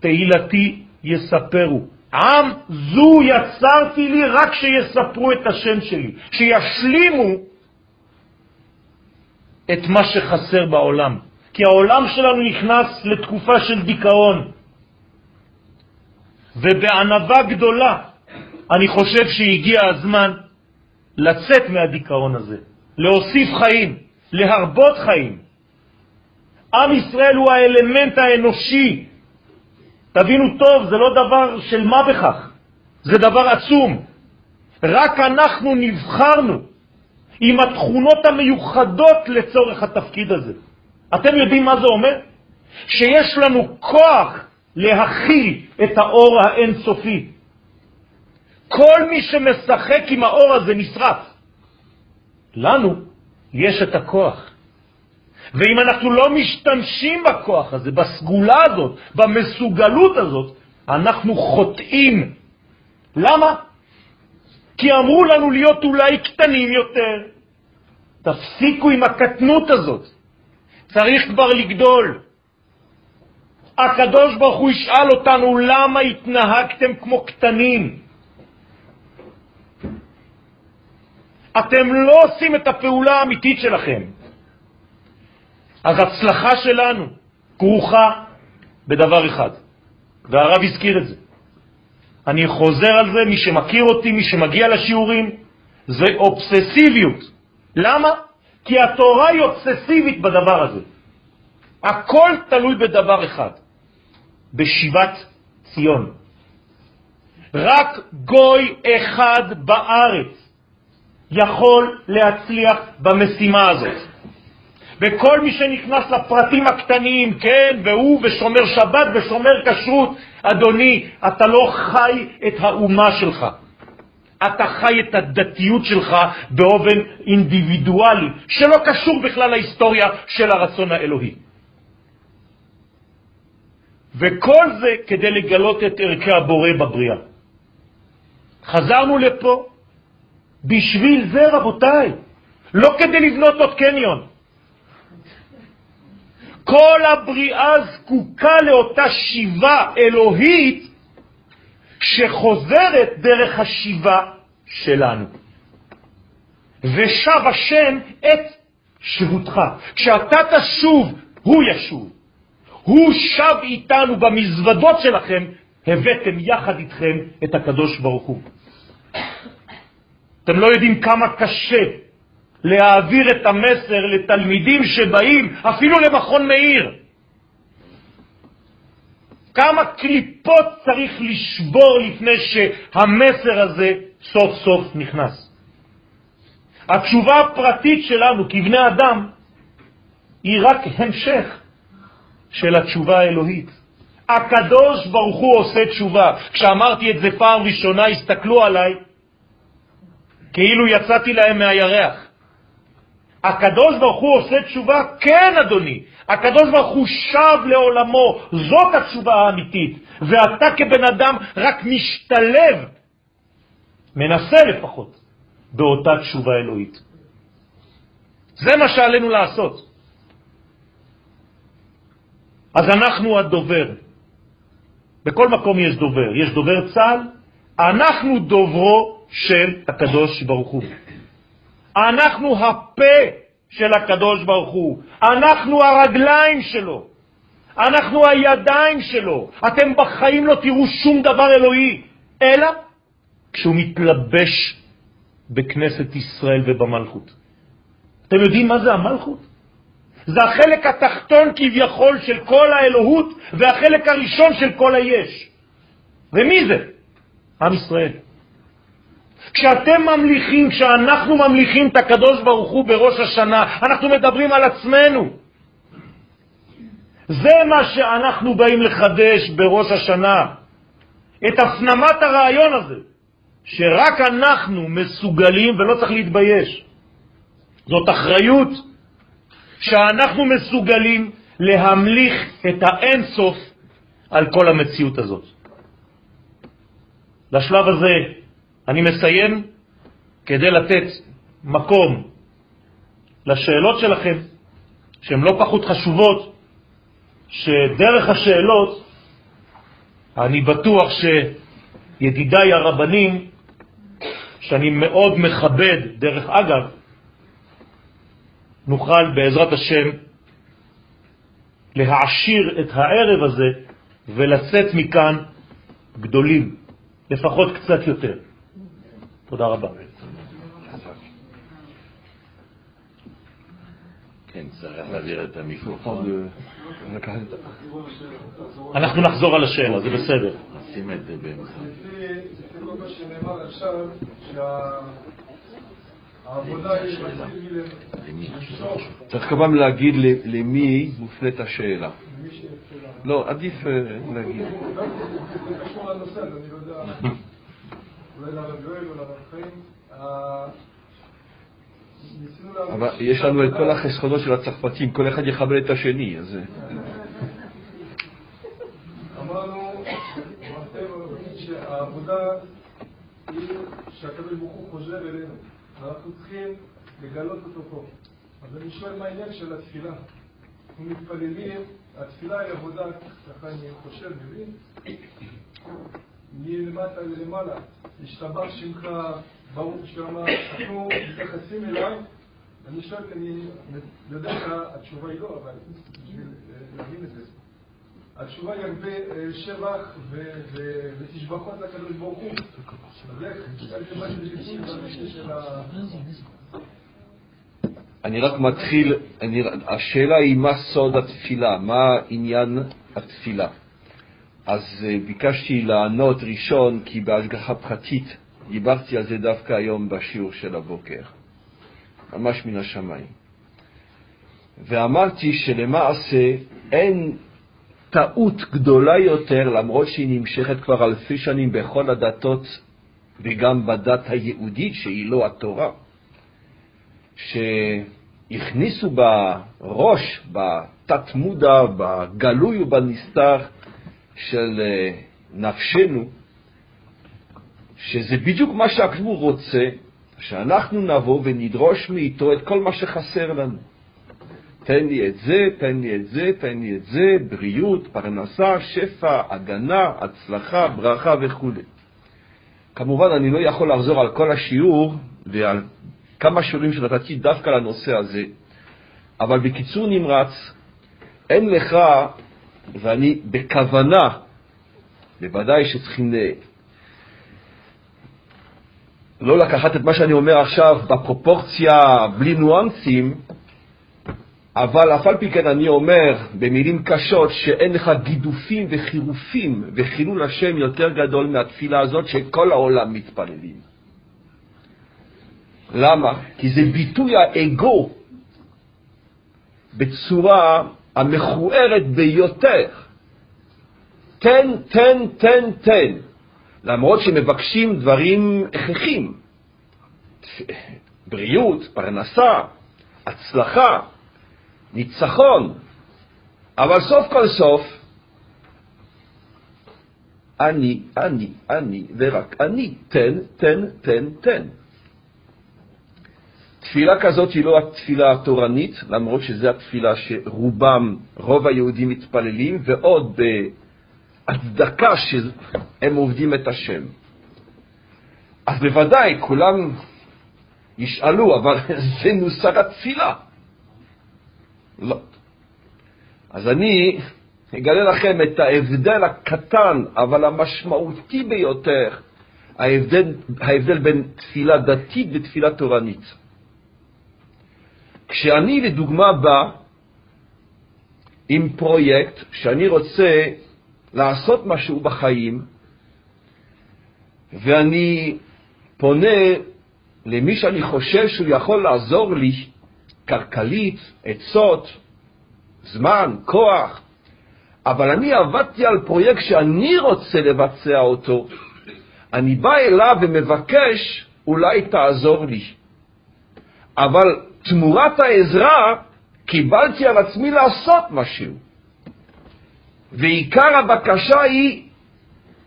תהילתי יספרו. עם זו יצרתי לי רק שיספרו את השם שלי, שישלימו את מה שחסר בעולם. כי העולם שלנו נכנס לתקופה של דיכאון. ובענבה גדולה אני חושב שהגיע הזמן לצאת מהדיכאון הזה, להוסיף חיים, להרבות חיים. עם ישראל הוא האלמנט האנושי תבינו טוב, זה לא דבר של מה בכך, זה דבר עצום. רק אנחנו נבחרנו עם התכונות המיוחדות לצורך התפקיד הזה. אתם יודעים מה זה אומר? שיש לנו כוח להכיל את האור האינסופי. כל מי שמשחק עם האור הזה נשרף. לנו יש את הכוח. ואם אנחנו לא משתמשים בכוח הזה, בסגולה הזאת, במסוגלות הזאת, אנחנו חוטאים. למה? כי אמרו לנו להיות אולי קטנים יותר. תפסיקו עם הקטנות הזאת. צריך כבר לגדול. הקדוש ברוך הוא ישאל אותנו למה התנהגתם כמו קטנים. אתם לא עושים את הפעולה האמיתית שלכם. אז הצלחה שלנו כרוכה בדבר אחד, והרב הזכיר את זה. אני חוזר על זה, מי שמכיר אותי, מי שמגיע לשיעורים, זה אובססיביות. למה? כי התורה היא אובססיבית בדבר הזה. הכל תלוי בדבר אחד, בשיבת ציון. רק גוי אחד בארץ יכול להצליח במשימה הזאת. וכל מי שנכנס לפרטים הקטנים, כן, והוא ושומר שבת ושומר כשרות, אדוני, אתה לא חי את האומה שלך. אתה חי את הדתיות שלך באופן אינדיבידואלי, שלא קשור בכלל להיסטוריה של הרצון האלוהי. וכל זה כדי לגלות את ערכי הבורא בבריאה. חזרנו לפה בשביל זה, רבותיי, לא כדי לבנות עוד קניון. כל הבריאה זקוקה לאותה שיבה אלוהית שחוזרת דרך השיבה שלנו. ושב השם את שהותך. כשאתה תשוב, הוא ישוב. הוא שב איתנו במזוודות שלכם, הבאתם יחד איתכם את הקדוש ברוך הוא. אתם לא יודעים כמה קשה להעביר את המסר לתלמידים שבאים אפילו למכון מאיר. כמה קליפות צריך לשבור לפני שהמסר הזה סוף סוף נכנס. התשובה הפרטית שלנו כבני אדם היא רק המשך של התשובה האלוהית. הקדוש ברוך הוא עושה תשובה. כשאמרתי את זה פעם ראשונה, הסתכלו עליי כאילו יצאתי להם מהירח. הקדוש ברוך הוא עושה תשובה? כן, אדוני. הקדוש ברוך הוא שב לעולמו, זאת התשובה האמיתית. ואתה כבן אדם רק משתלב, מנסה לפחות, באותה תשובה אלוהית. זה מה שעלינו לעשות. אז אנחנו הדובר. בכל מקום יש דובר. יש דובר צה"ל, אנחנו דוברו של הקדוש ברוך הוא. אנחנו הפה של הקדוש ברוך הוא, אנחנו הרגליים שלו, אנחנו הידיים שלו. אתם בחיים לא תראו שום דבר אלוהי, אלא כשהוא מתלבש בכנסת ישראל ובמלכות. אתם יודעים מה זה המלכות? זה החלק התחתון כביכול של כל האלוהות והחלק הראשון של כל היש. ומי זה? עם ישראל. כשאתם ממליכים, כשאנחנו ממליכים את הקדוש ברוך הוא בראש השנה, אנחנו מדברים על עצמנו. זה מה שאנחנו באים לחדש בראש השנה, את הפנמת הרעיון הזה, שרק אנחנו מסוגלים ולא צריך להתבייש. זאת אחריות שאנחנו מסוגלים להמליך את האינסוף על כל המציאות הזאת. לשלב הזה אני מסיים כדי לתת מקום לשאלות שלכם, שהן לא פחות חשובות, שדרך השאלות אני בטוח שידידיי הרבנים, שאני מאוד מכבד, דרך אגב, נוכל בעזרת השם להעשיר את הערב הזה ולצאת מכאן גדולים, לפחות קצת יותר. תודה רבה. כן, צריך להעביר את המיקרופון. אנחנו נחזור על השאלה, זה בסדר. נשים את זה באמצע. כל מה שנאמר עכשיו, צריך כמובן להגיד למי מופנית השאלה. לא, עדיף אה, להגיד. [LAUGHS] אולי לרב יואל או לרב חיים. ה- ניסינו להבין אבל יש לנו את כל החסכונות של הצרפתים, כל אחד יכבד את השני, אז... אה, אמרנו, שהעבודה היא שהקדוש ברוך הוא חוזר אלינו, ואנחנו צריכים לגלות אותו פה. אז אני שואל מה העניין של התפילה. אנחנו מתפללים, התפילה היא עבודה, ככה אני חושב, מבין? מלמטה ללמעלה, השתבח שמך, ברוך שמה, אנחנו מתייחסים אליו. אני שואל, אני יודע שהתשובה היא לא, אבל בשביל אה, להבין את זה. התשובה היא הרבה אה, שבח ותשבחות לקדוש ברוך הוא. אני רק מתחיל, אני, השאלה היא מה סוד התפילה, מה עניין התפילה. אז אה, ביקשתי לענות ראשון, כי בהשגחה פרטית דיברתי על זה דווקא היום בשיעור של הבוקר, ממש מן השמיים. ואמרתי שלמעשה אין טעות גדולה יותר, למרות שהיא נמשכת כבר אלפי שנים בכל הדתות וגם בדת היהודית, שהיא לא התורה. שהכניסו בראש, בתת מודע, בגלוי ובנסתר של אה, נפשנו, שזה בדיוק מה שהקדוש רוצה, שאנחנו נבוא ונדרוש מאיתו את כל מה שחסר לנו. תן לי את זה, תן לי את זה, תן לי את זה, בריאות, פרנסה, שפע, הגנה, הצלחה, ברכה וכו'. כמובן, אני לא יכול לחזור על כל השיעור ועל כמה שיעורים שנתתי דווקא לנושא הזה, אבל בקיצור נמרץ, אין לך, ואני בכוונה, בוודאי שצריכים ל- לא לקחת את מה שאני אומר עכשיו בפרופורציה בלי ניואנסים, אבל אף על פי כן אני אומר במילים קשות שאין לך גידופים וחירופים וחילול השם יותר גדול מהתפילה הזאת שכל העולם מתפללים. למה? כי זה ביטוי האגו בצורה המכוערת ביותר. תן, תן, תן, תן. למרות שמבקשים דברים הכרחים. בריאות, פרנסה, הצלחה, ניצחון. אבל סוף כל סוף, אני, אני, אני ורק אני. תן, תן, תן, תן. תפילה כזאת היא לא התפילה התורנית, למרות שזו התפילה שרובם, רוב היהודים מתפללים, ועוד בהצדקה שהם עובדים את השם. אז בוודאי כולם ישאלו, אבל [LAUGHS] זה מוסר התפילה. לא. אז אני אגלה לכם את ההבדל הקטן, אבל המשמעותי ביותר, ההבדל, ההבדל בין תפילה דתית ותפילה תורנית. כשאני לדוגמה בא עם פרויקט שאני רוצה לעשות משהו בחיים, ואני פונה למי שאני חושב שהוא יכול לעזור לי כלכלית, עצות, זמן, כוח, אבל אני עבדתי על פרויקט שאני רוצה לבצע אותו, אני בא אליו ומבקש, אולי תעזור לי. אבל תמורת העזרה קיבלתי על עצמי לעשות משהו. ועיקר הבקשה היא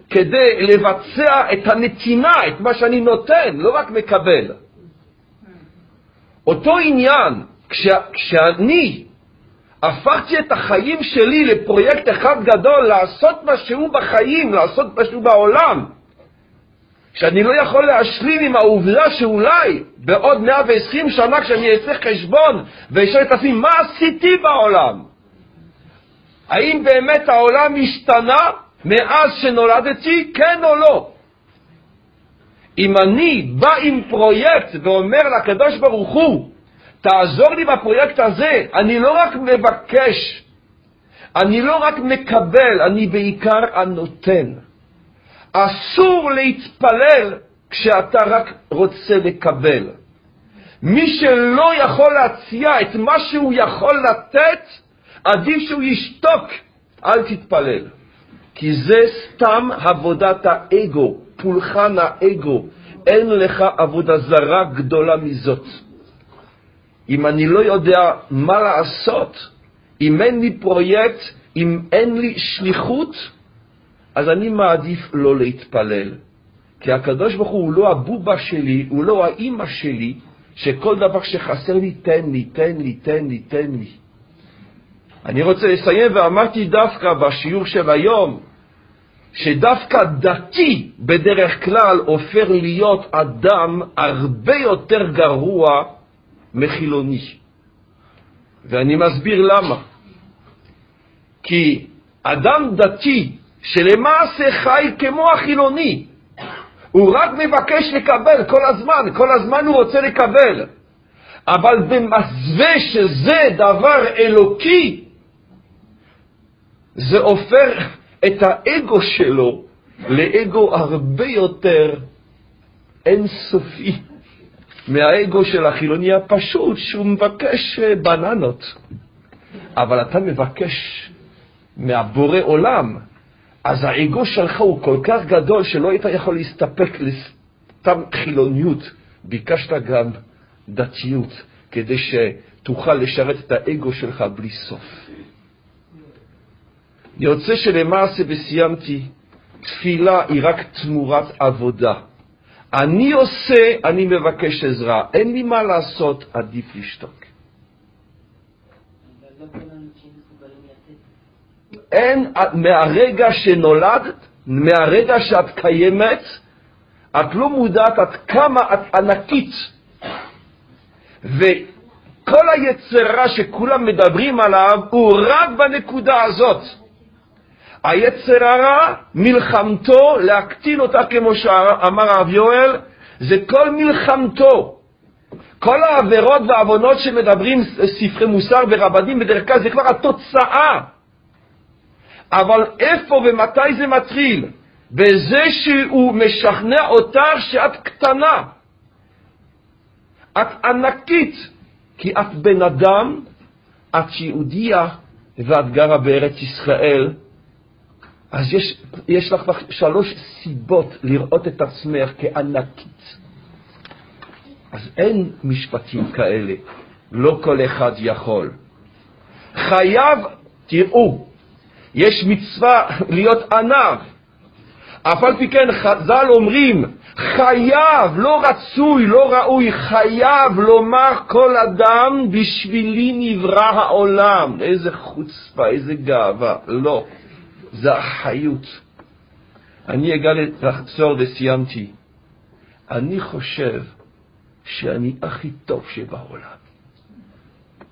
כדי לבצע את הנתינה, את מה שאני נותן, לא רק מקבל. אותו עניין, כש, כשאני הפכתי את החיים שלי לפרויקט אחד גדול, לעשות משהו בחיים, לעשות משהו בעולם, שאני לא יכול להשלים עם העובדה שאולי בעוד 120 שנה כשאני אעשה חשבון ואשאל את עצמי מה עשיתי בעולם? האם באמת העולם השתנה מאז שנולדתי, כן או לא? אם אני בא עם פרויקט ואומר לקדוש ברוך הוא, תעזור לי בפרויקט הזה, אני לא רק מבקש, אני לא רק מקבל, אני בעיקר הנותן. אסור להתפלל כשאתה רק רוצה לקבל. מי שלא יכול להציע את מה שהוא יכול לתת, עדיף שהוא ישתוק אל תתפלל, כי זה סתם עבודת האגו, פולחן האגו. אין לך עבודה זרה גדולה מזאת. אם אני לא יודע מה לעשות, אם אין לי פרויקט, אם אין לי שליחות, אז אני מעדיף לא להתפלל. כי הקדוש ברוך הוא לא הבובה שלי, הוא לא האימא שלי, שכל דבר שחסר לי, תן לי, תן לי, תן לי, תן לי. אני רוצה לסיים, ואמרתי דווקא בשיעור של היום, שדווקא דתי בדרך כלל הופך להיות אדם הרבה יותר גרוע מחילוני. ואני מסביר למה. כי אדם דתי שלמעשה חי כמו החילוני, הוא רק מבקש לקבל כל הזמן, כל הזמן הוא רוצה לקבל. אבל במסווה שזה דבר אלוקי, זה הופך את האגו שלו לאגו הרבה יותר אינסופי מהאגו של החילוני הפשוט, שהוא מבקש בננות. אבל אתה מבקש מהבורא עולם, אז האגו שלך הוא כל כך גדול שלא היית יכול להסתפק לסתם חילוניות, ביקשת גם דתיות, כדי שתוכל לשרת את האגו שלך בלי סוף. רוצה שלמעשה, וסיימתי, תפילה היא רק תמורת עבודה. אני עושה, אני מבקש עזרה, אין לי מה לעשות, עדיף לשתוק. אין, מהרגע שנולדת, מהרגע שאת קיימת, את לא מודעת עד כמה את ענקית. וכל היצרה שכולם מדברים עליו הוא רק בנקודה הזאת. היצר הרע, מלחמתו, להקטין אותה, כמו שאמר הרב יואל, זה כל מלחמתו. כל העבירות והעוונות שמדברים ספרי מוסר ורבנים בדרך כלל זה כבר התוצאה. אבל איפה ומתי זה מתחיל? בזה שהוא משכנע אותך שאת קטנה. את ענקית, כי את בן אדם, את יהודייה ואת גרה בארץ ישראל. אז יש, יש לך שלוש סיבות לראות את עצמך כענקית. אז אין משפטים כאלה, לא כל אחד יכול. חייב, תראו, יש מצווה להיות ענב. אף על פי כן חז"ל אומרים, חייב, לא רצוי, לא ראוי, חייב לומר כל אדם, בשבילי נברא העולם. איזה חוצפה, איזה גאווה. לא, זה החיות. אני אגלה לחזור וסיימתי. אני חושב שאני הכי טוב שבעולם.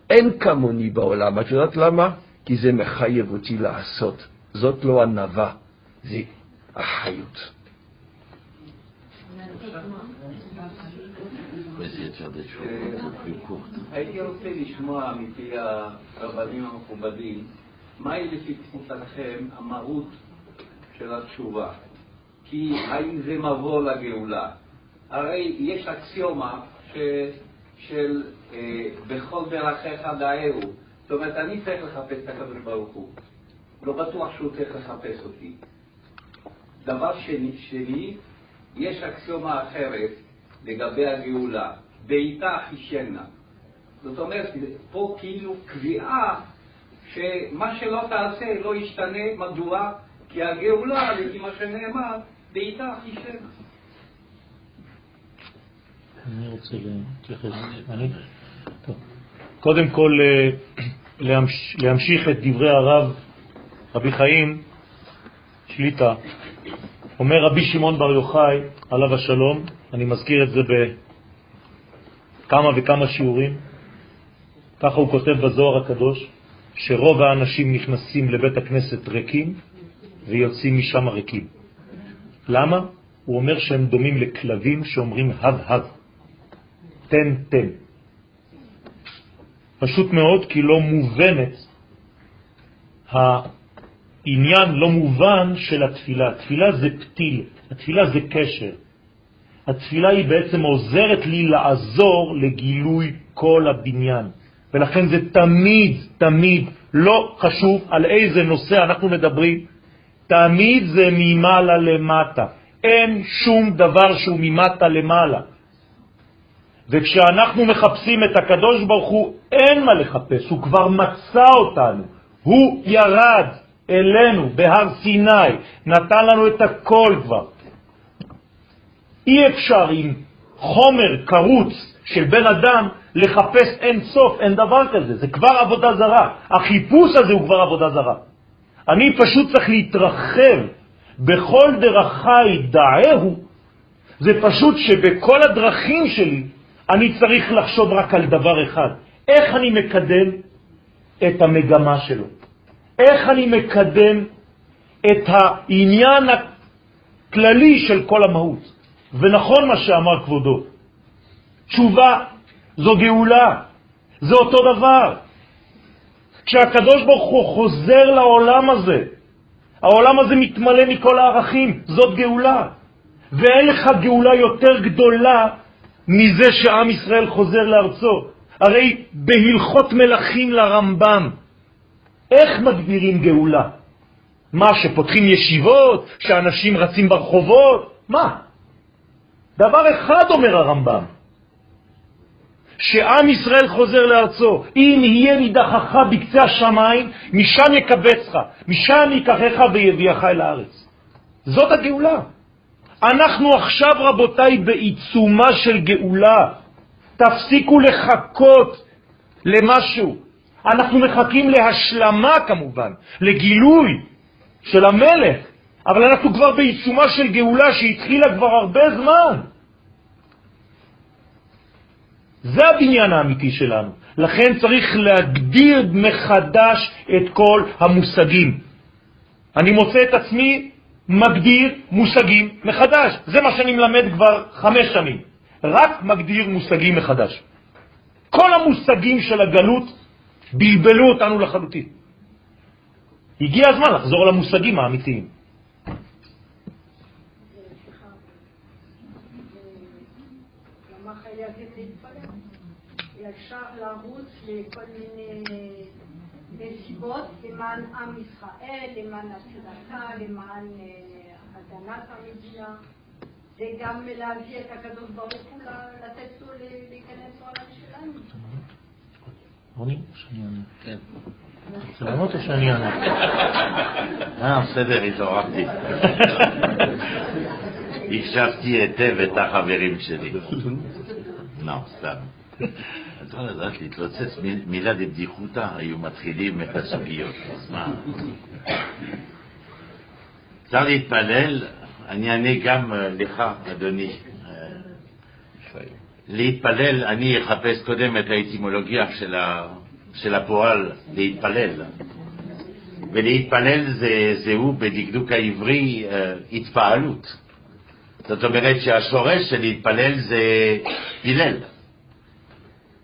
אין כמוני בעולם. את יודעת למה? כי זה מחייב אותי לעשות. זאת לא ענווה, זה החיות. הייתי רוצה לשמוע מפי הרבנים המכובדים, מהי לפי תפיסתכם המהות של התשובה? כי האם זה מבוא לגאולה? הרי יש אקסיומה של אה, בכל דרכיך דאהו. זאת אומרת, אני צריך לחפש את הקדוש ברוך הוא. לא בטוח שהוא צריך לחפש אותי. דבר שני, שני יש אקסיומה אחרת לגבי הגאולה, בעיטה חישנה. זאת אומרת, פה כאילו קביעה שמה שלא תעשה לא ישתנה, מדוע? כי הגאולה, לפי מה שנאמר, בעיטה חישנה. אני רוצה להתייחס. טוב. קודם כל, אה, להמשיך את דברי הרב רבי חיים שליטה. אומר רבי שמעון בר יוחאי, עליו השלום, אני מזכיר את זה בכמה וכמה שיעורים, ככה הוא כותב בזוהר הקדוש, שרוב האנשים נכנסים לבית הכנסת ריקים ויוצאים משם ריקים. למה? הוא אומר שהם דומים לכלבים שאומרים הב הב, תן תן. פשוט מאוד כי לא מובנת העניין לא מובן של התפילה. התפילה זה פתיל, התפילה זה קשר. התפילה היא בעצם עוזרת לי לעזור לגילוי כל הבניין. ולכן זה תמיד, תמיד, לא חשוב על איזה נושא אנחנו מדברים, תמיד זה ממעלה למטה. אין שום דבר שהוא ממטה למעלה. וכשאנחנו מחפשים את הקדוש ברוך הוא, אין מה לחפש, הוא כבר מצא אותנו. הוא ירד אלינו בהר סיני, נתן לנו את הכל כבר. אי אפשר עם חומר קרוץ של בן אדם לחפש אין סוף, אין דבר כזה, זה כבר עבודה זרה. החיפוש הזה הוא כבר עבודה זרה. אני פשוט צריך להתרחב בכל דרכי דעהו, זה פשוט שבכל הדרכים שלי אני צריך לחשוב רק על דבר אחד, איך אני מקדם את המגמה שלו, איך אני מקדם את העניין הכללי של כל המהות. ונכון מה שאמר כבודו, תשובה זו גאולה, זה אותו דבר. כשהקדוש ברוך הוא חוזר לעולם הזה, העולם הזה מתמלא מכל הערכים, זאת גאולה. ואין לך גאולה יותר גדולה מזה שעם ישראל חוזר לארצו. הרי בהלכות מלכים לרמב"ם, איך מגדירים גאולה? מה, שפותחים ישיבות, שאנשים רצים ברחובות? מה? דבר אחד אומר הרמב"ם, שעם ישראל חוזר לארצו, אם יהיה נידחך בקצה השמיים, משם יקבצך, משם ייקחך ויביאך אל הארץ. זאת הגאולה. אנחנו עכשיו, רבותיי, בעיצומה של גאולה. תפסיקו לחכות למשהו. אנחנו מחכים להשלמה כמובן, לגילוי של המלך, אבל אנחנו כבר בעיצומה של גאולה שהתחילה כבר הרבה זמן. זה הבניין האמיתי שלנו. לכן צריך להגדיר מחדש את כל המושגים. אני מוצא את עצמי מגדיר מושגים מחדש. זה מה שאני מלמד כבר חמש שנים. רק מגדיר מושגים מחדש. כל המושגים של הגלות בלבלו אותנו לחלוטין. הגיע הזמן לחזור למושגים האמיתיים. לרוץ לכל מיני נסיבות למען עם ישראל, למען הצדקה, למען אה, הגנת המדינה, וגם להביא את הקדוש ברוך הוא לתת לו להיכנס לעולם שלנו. רוני, שאני אענה. כן. רוצה לענות או שאני אענה? [LAUGHS] אה, בסדר, התעוררתי. [LAUGHS] הקשבתי היטב את החברים שלי. [LAUGHS] לא, סתם. אתה לדעת להתלוצץ מילה דבדיחותא, היו מתחילים את הסוגיות. אז מה? צריך להתפלל, אני אענה גם לך, אדוני. להתפלל, אני אחפש קודם את האטימולוגיה של, ה, של הפועל להתפלל. ולהתפלל זה, זהו בדקדוק העברי התפעלות. זאת אומרת שהשורש של להתפלל זה פילל.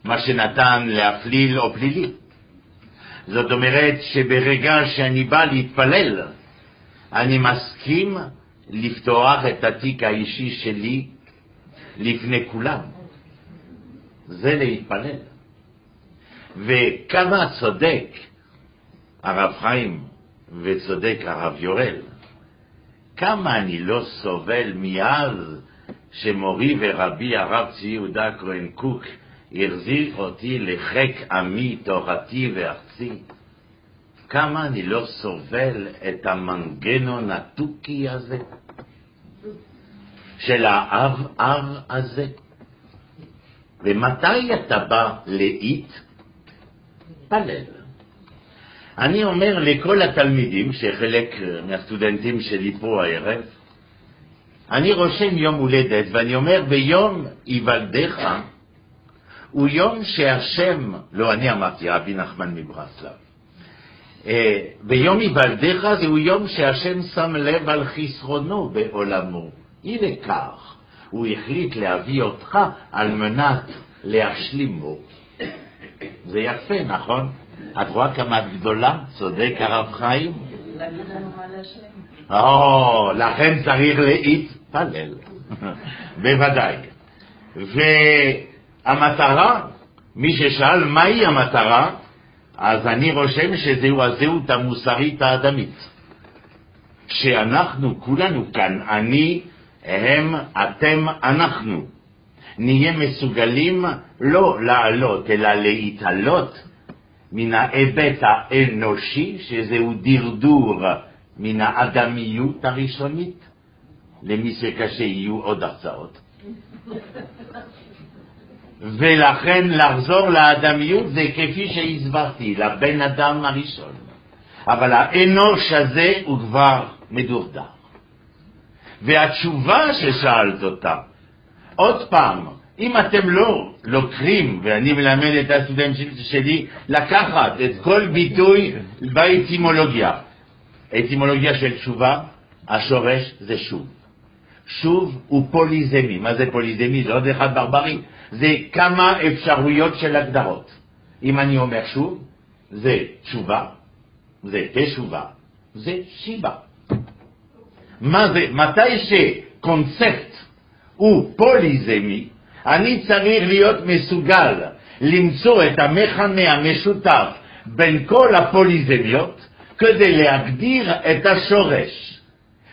מה שנתן להפליל או פלילי. זאת אומרת שברגע שאני בא להתפלל, אני מסכים לפתוח את התיק האישי שלי לפני כולם. זה להתפלל. וכמה צודק הרב חיים וצודק הרב יורל, כמה אני לא סובל מאז שמורי ורבי הרב צבי יהודה כהן קוק החזיר אותי לחק עמי, תורתי וארצי. כמה אני לא סובל את המנגנון התוכי הזה, של האב-אב הזה. ומתי אתה בא לאית? פלל. אני אומר לכל התלמידים, שחלק מהסטודנטים שלי פה הערב, אני רושם יום הולדת ואני אומר ביום היוולדך הוא יום שהשם, לא אני אמרתי, רבי נחמן מברסלב, אה, ביום היוולדך זהו יום שהשם שם לב על חסרונו בעולמו. הנה כך, הוא החליט להביא אותך על מנת להשלימו. זה יפה, נכון? את רואה כמה את גדולה? צודק הרב חיים? או, לכן צריך להתפלל, [LAUGHS] בוודאי. המטרה מי ששאל מהי המטרה, אז אני רושם שזהו הזהות המוסרית האדמית. שאנחנו כולנו כאן, אני, הם, אתם, אנחנו, נהיה מסוגלים לא לעלות, אלא להתעלות מן ההיבט האנושי, שזהו דרדור מן האדמיות הראשונית. למי שקשה יהיו עוד הרצאות. ולכן לחזור לאדמיות זה כפי שהסברתי, לבן אדם הראשון. אבל האנוש הזה הוא כבר מדורדר. והתשובה ששאלת אותה, עוד פעם, אם אתם לא לוקחים, ואני מלמד את הסטודנט שלי, לקחת את כל ביטוי באטימולוגיה. אטימולוגיה של תשובה, השורש זה שוב. שוב הוא פוליזמי. מה זה פוליזמי? זה עוד אחד ברברי. זה כמה אפשרויות של הגדרות. אם אני אומר שוב, זה תשובה, זה תשובה, זה שיבה. מה זה? מתי שקונספט הוא פוליזמי, אני צריך להיות מסוגל למצוא את המכנה המשותף בין כל הפוליזמיות כדי להגדיר את השורש,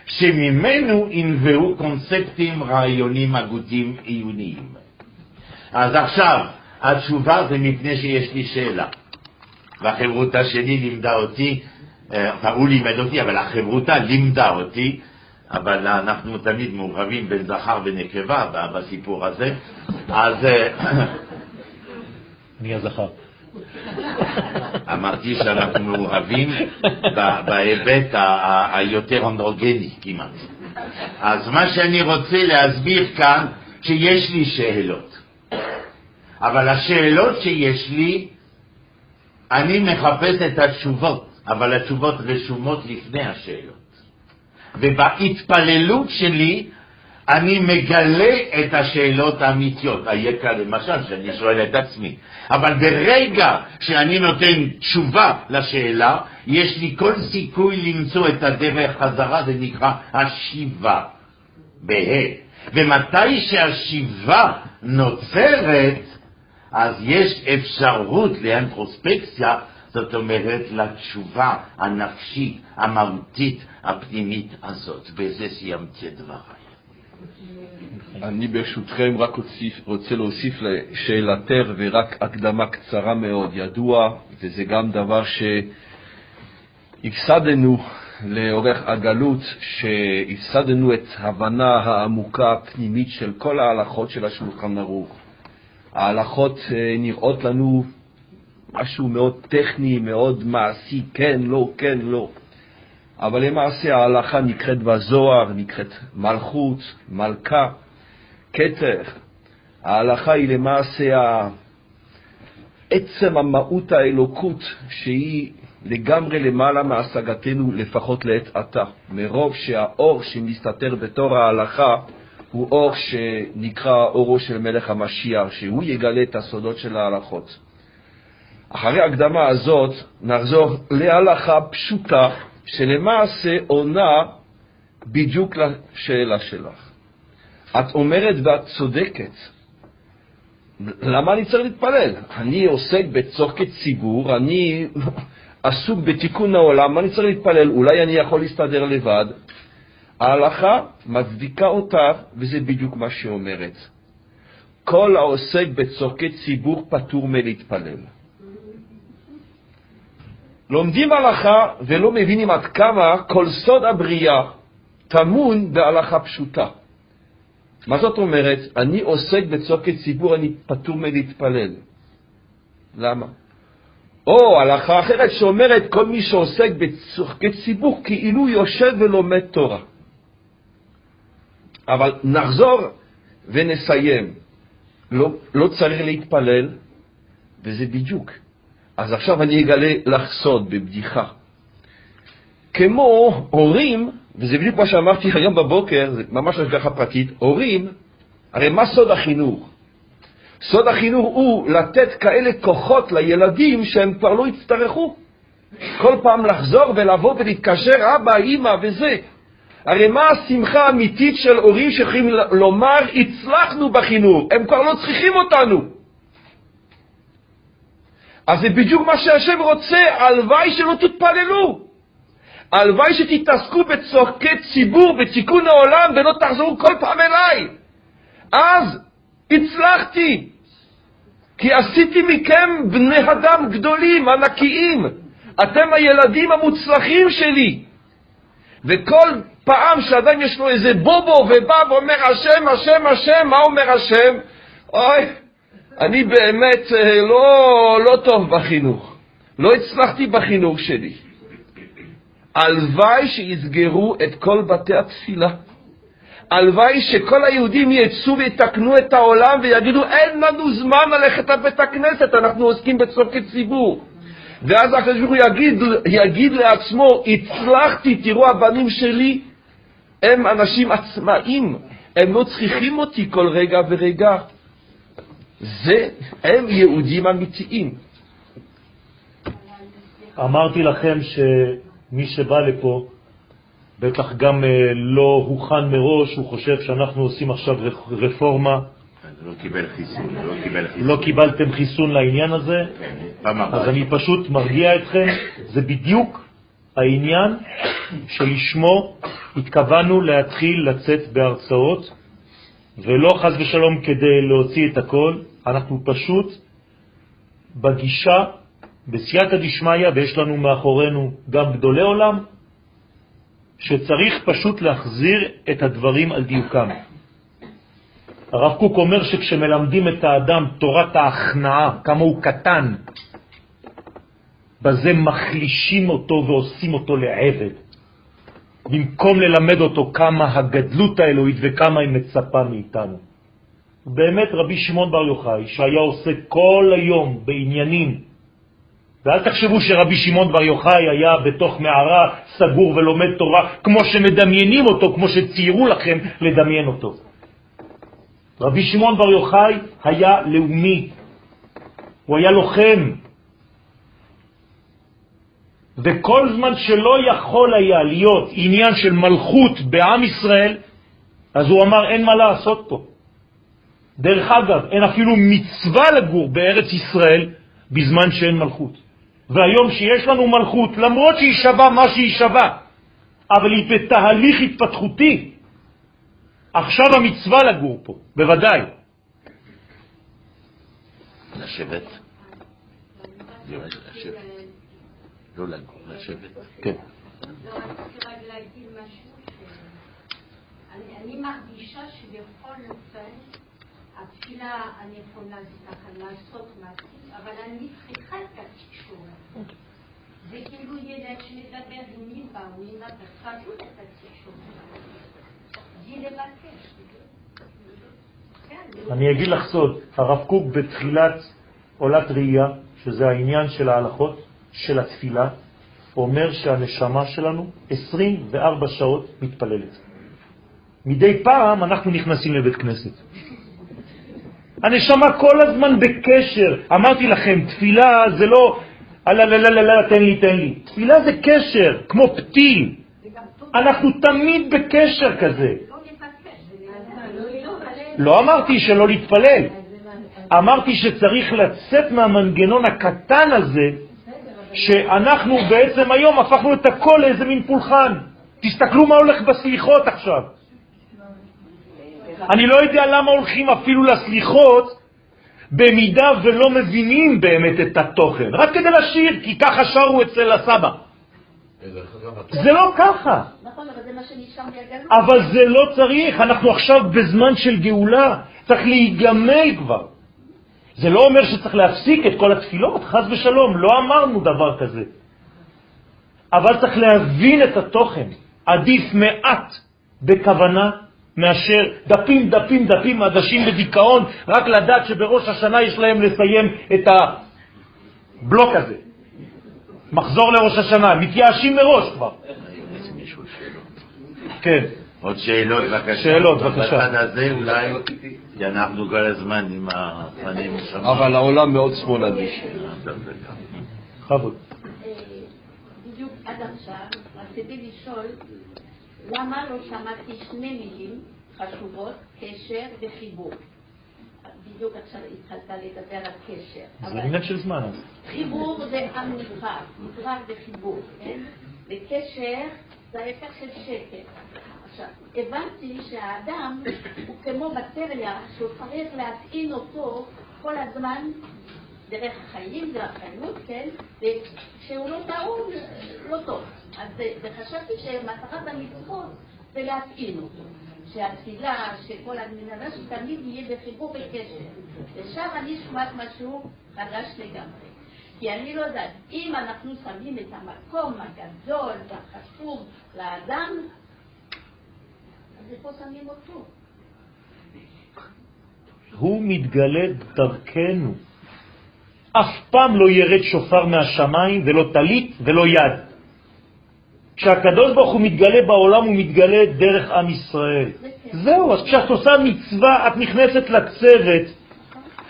שממנו ינבעו קונספטים, רעיונים, הגותים עיוניים. אז עכשיו, התשובה זה מפני שיש לי שאלה. והחברותה שלי לימדה אותי, אה, הוא לימד אותי, אבל החברותה לימדה אותי אבל אנחנו תמיד מעורבים בין זכר ונקבה בסיפור הזה, אז... אה, [COUGHS] מי הזכר? [COUGHS] אמרתי שאנחנו מעורבים בהיבט היותר אנדרוגני כמעט. אז מה שאני רוצה להסביר כאן, שיש לי שאלות. אבל השאלות שיש לי, אני מחפש את התשובות, אבל התשובות רשומות לפני השאלות. ובהתפללות שלי אני מגלה את השאלות האמיתיות. היקר למשל, שאני שואל את עצמי. אבל ברגע שאני נותן תשובה לשאלה, יש לי כל סיכוי למצוא את הדרך חזרה, זה נקרא השיבה, בה. ומתי שהשיבה נוצרת, אז יש אפשרות לאנטרוספקציה זאת אומרת לתשובה הנפשית, המהותית, הפנימית הזאת. בזה סיימתי את דבריי. אני ברשותכם רק אוסיף, רוצה להוסיף לשאלתך ורק הקדמה קצרה מאוד. ידוע, וזה גם דבר שהפסדנו לאורך הגלות, שהפסדנו את ההבנה העמוקה הפנימית של כל ההלכות של השולחן ערוך. ההלכות אה, נראות לנו משהו מאוד טכני, מאוד מעשי, כן, לא, כן, לא. אבל למעשה ההלכה נקראת בזוהר, נקראת מלכות, מלכה, כתר. ההלכה היא למעשה עצם המהות האלוקות שהיא לגמרי למעלה מהשגתנו, לפחות לעת עתה, מרוב שהאור שמסתתר בתור ההלכה הוא אור שנקרא אורו של מלך המשיח, שהוא יגלה את הסודות של ההלכות. אחרי ההקדמה הזאת נחזור להלכה פשוטה שלמעשה עונה בדיוק לשאלה שלך. את אומרת ואת צודקת. למה אני צריך להתפלל? אני עוסק בצורכי ציבור, אני [LAUGHS] עסוק בתיקון העולם, מה אני צריך להתפלל? אולי אני יכול להסתדר לבד? ההלכה מצדיקה אותך, וזה בדיוק מה שהיא אומרת. כל העוסק בצורכי ציבור פטור מלהתפלל. לומדים הלכה ולא מבינים עד כמה כל סוד הבריאה טמון בהלכה פשוטה. מה זאת אומרת? אני עוסק בצורכי ציבור, אני פטור מלהתפלל. למה? או הלכה אחרת שאומרת כל מי שעוסק בצורכי ציבור כאילו יושב ולומד תורה. אבל נחזור ונסיים. לא, לא צריך להתפלל, וזה בדיוק. אז עכשיו אני אגלה לך סוד בבדיחה. כמו הורים, וזה בדיוק מה שאמרתי היום בבוקר, זה ממש השגחה פרטית, הורים, הרי מה סוד החינוך? סוד החינוך הוא לתת כאלה כוחות לילדים שהם כבר לא יצטרכו. כל פעם לחזור ולבוא ולהתקשר, אבא, אמא וזה. הרי מה השמחה האמיתית של הורים שיכולים לומר, הצלחנו בחינוך, הם כבר לא צריכים אותנו. אז זה בדיוק מה שהשם רוצה, הלוואי שלא תתפללו. הלוואי שתתעסקו בצורכי ציבור, בתיקון העולם, ולא תחזרו כל פעם אליי. אז הצלחתי, כי עשיתי מכם בני אדם גדולים, ענקיים. אתם הילדים המוצלחים שלי. וכל פעם שאדם יש לו איזה בובו ובא ואומר השם, השם, השם, מה אומר השם? אוי, אני באמת אה, לא, לא טוב בחינוך. לא הצלחתי בחינוך שלי. הלוואי שיסגרו את כל בתי התפילה. הלוואי שכל היהודים יצאו ויתקנו את העולם ויגידו אין לנו זמן ללכת לבית הכנסת, אנחנו עוסקים בצורכי ציבור. ואז הקדוש ברוך הוא יגיד, יגיד לעצמו, הצלחתי, תראו הבנים שלי, הם אנשים עצמאים, הם לא צריכים אותי כל רגע ורגע. זה, הם יהודים אמיתיים. אמרתי לכם שמי שבא לפה בטח גם אה, לא הוכן מראש, הוא חושב שאנחנו עושים עכשיו רפורמה. לא קיבל חיסון, לא קיבל חיסון. לא קיבלתם חיסון לעניין הזה, כן, אז אני פשוט מרגיע אתכם, זה בדיוק העניין שלשמו התכוונו להתחיל לצאת בהרצאות, ולא חז ושלום כדי להוציא את הכל, אנחנו פשוט בגישה, בסייעתא דשמיא, ויש לנו מאחורינו גם גדולי עולם, שצריך פשוט להחזיר את הדברים על דיוקם. הרב קוק אומר שכשמלמדים את האדם תורת ההכנעה, כמה הוא קטן, בזה מחלישים אותו ועושים אותו לעבד, במקום ללמד אותו כמה הגדלות האלוהית וכמה היא מצפה מאיתנו. באמת רבי שמעון בר יוחאי, שהיה עושה כל היום בעניינים ואל תחשבו שרבי שמעון בר יוחאי היה בתוך מערה סגור ולומד תורה כמו שמדמיינים אותו, כמו שציירו לכם לדמיין אותו. רבי שמעון בר יוחאי היה לאומי, הוא היה לוחם. וכל זמן שלא יכול היה להיות עניין של מלכות בעם ישראל, אז הוא אמר אין מה לעשות פה. דרך אגב, אין אפילו מצווה לגור בארץ ישראל בזמן שאין מלכות. והיום שיש לנו מלכות, למרות שהיא שווה מה שהיא שווה, אבל היא בתהליך התפתחותי, עכשיו המצווה לגור פה, בוודאי. לשבת. לא לגור, לשבת. כן. אני מרגישה שבכל אופן התפילה הנכונה זה ככה לעשות מעשית, אבל אני צריכה את התקשורת. זה כאילו ילד שמדבר עם אמא או אמא בחזות את התקשורת. בלי לבקש. אני אגיד לך סוד, הרב קוק בתחילת עולת ראייה, שזה העניין של ההלכות, של התפילה, אומר שהנשמה שלנו 24 שעות מתפללת. מדי פעם אנחנו נכנסים לבית כנסת. הנשמה כל הזמן בקשר. אמרתי לכם, תפילה זה לא, לא, לא, לא, תן לי, תן לי. תפילה זה קשר, כמו פתיל. אנחנו תמיד בקשר כזה. לא אמרתי שלא להתפלל, אמרתי שצריך לצאת מהמנגנון הקטן הזה, שאנחנו בעצם היום הפכנו את הכל לאיזה מין פולחן. תסתכלו מה הולך בסליחות עכשיו. אני לא יודע למה הולכים אפילו לסליחות במידה ולא מבינים באמת את התוכן, רק כדי לשיר, כי ככה שרו אצל הסבא. זה לא ככה. נכון, אבל זה מה שנשאר מהגלות. אבל זה לא צריך, אנחנו עכשיו בזמן של גאולה, צריך להיגמל כבר. זה לא אומר שצריך להפסיק את כל התפילות, חז ושלום, לא אמרנו דבר כזה. אבל צריך להבין את התוכן. עדיף מעט בכוונה מאשר דפים, דפים, דפים, עדשים בדיכאון, רק לדעת שבראש השנה יש להם לסיים את הבלוק הזה. מחזור לראש השנה, מתייאשים מראש כבר. כן. עוד שאלות, בבקשה. שאלות, בבקשה. בצד הזה אולי, כי אנחנו כל הזמן עם הפנים שם. אבל העולם מאוד שמאלני. בכבוד. בדיוק עד עכשיו רציתי לשאול למה לא שמעתי שני מילים חשובות, קשר וחיבור. בדיוק עכשיו התחלת לדבר על קשר. זה עניין של זמן. חיבור זה המדרג, מדרג זה חיבור, כן? וקשר זה ההפך של שקר. עכשיו, הבנתי שהאדם הוא כמו מטריה שהוא צריך להטעין אותו כל הזמן דרך החיים והחיות, כן? וכשהוא לא טעון, לא טוב. אז חשבתי שמטרת המצוות זה להטעין אותו. שהתפילה, שכל המנהלה שתמיד יהיה בחיבור בקשר. ושם אני שומעת משהו חדש לגמרי. כי אני לא יודעת, אם אנחנו שמים את המקום הגדול והחשוב לאדם, אז איפה שמים אותו? הוא מתגלה דרכנו. אף פעם לא ירד שופר מהשמיים ולא טלית ולא יד. כשהקדוש ברוך הוא מתגלה בעולם, הוא מתגלה דרך עם ישראל. זהו, אז כשאת עושה מצווה, את נכנסת לצוות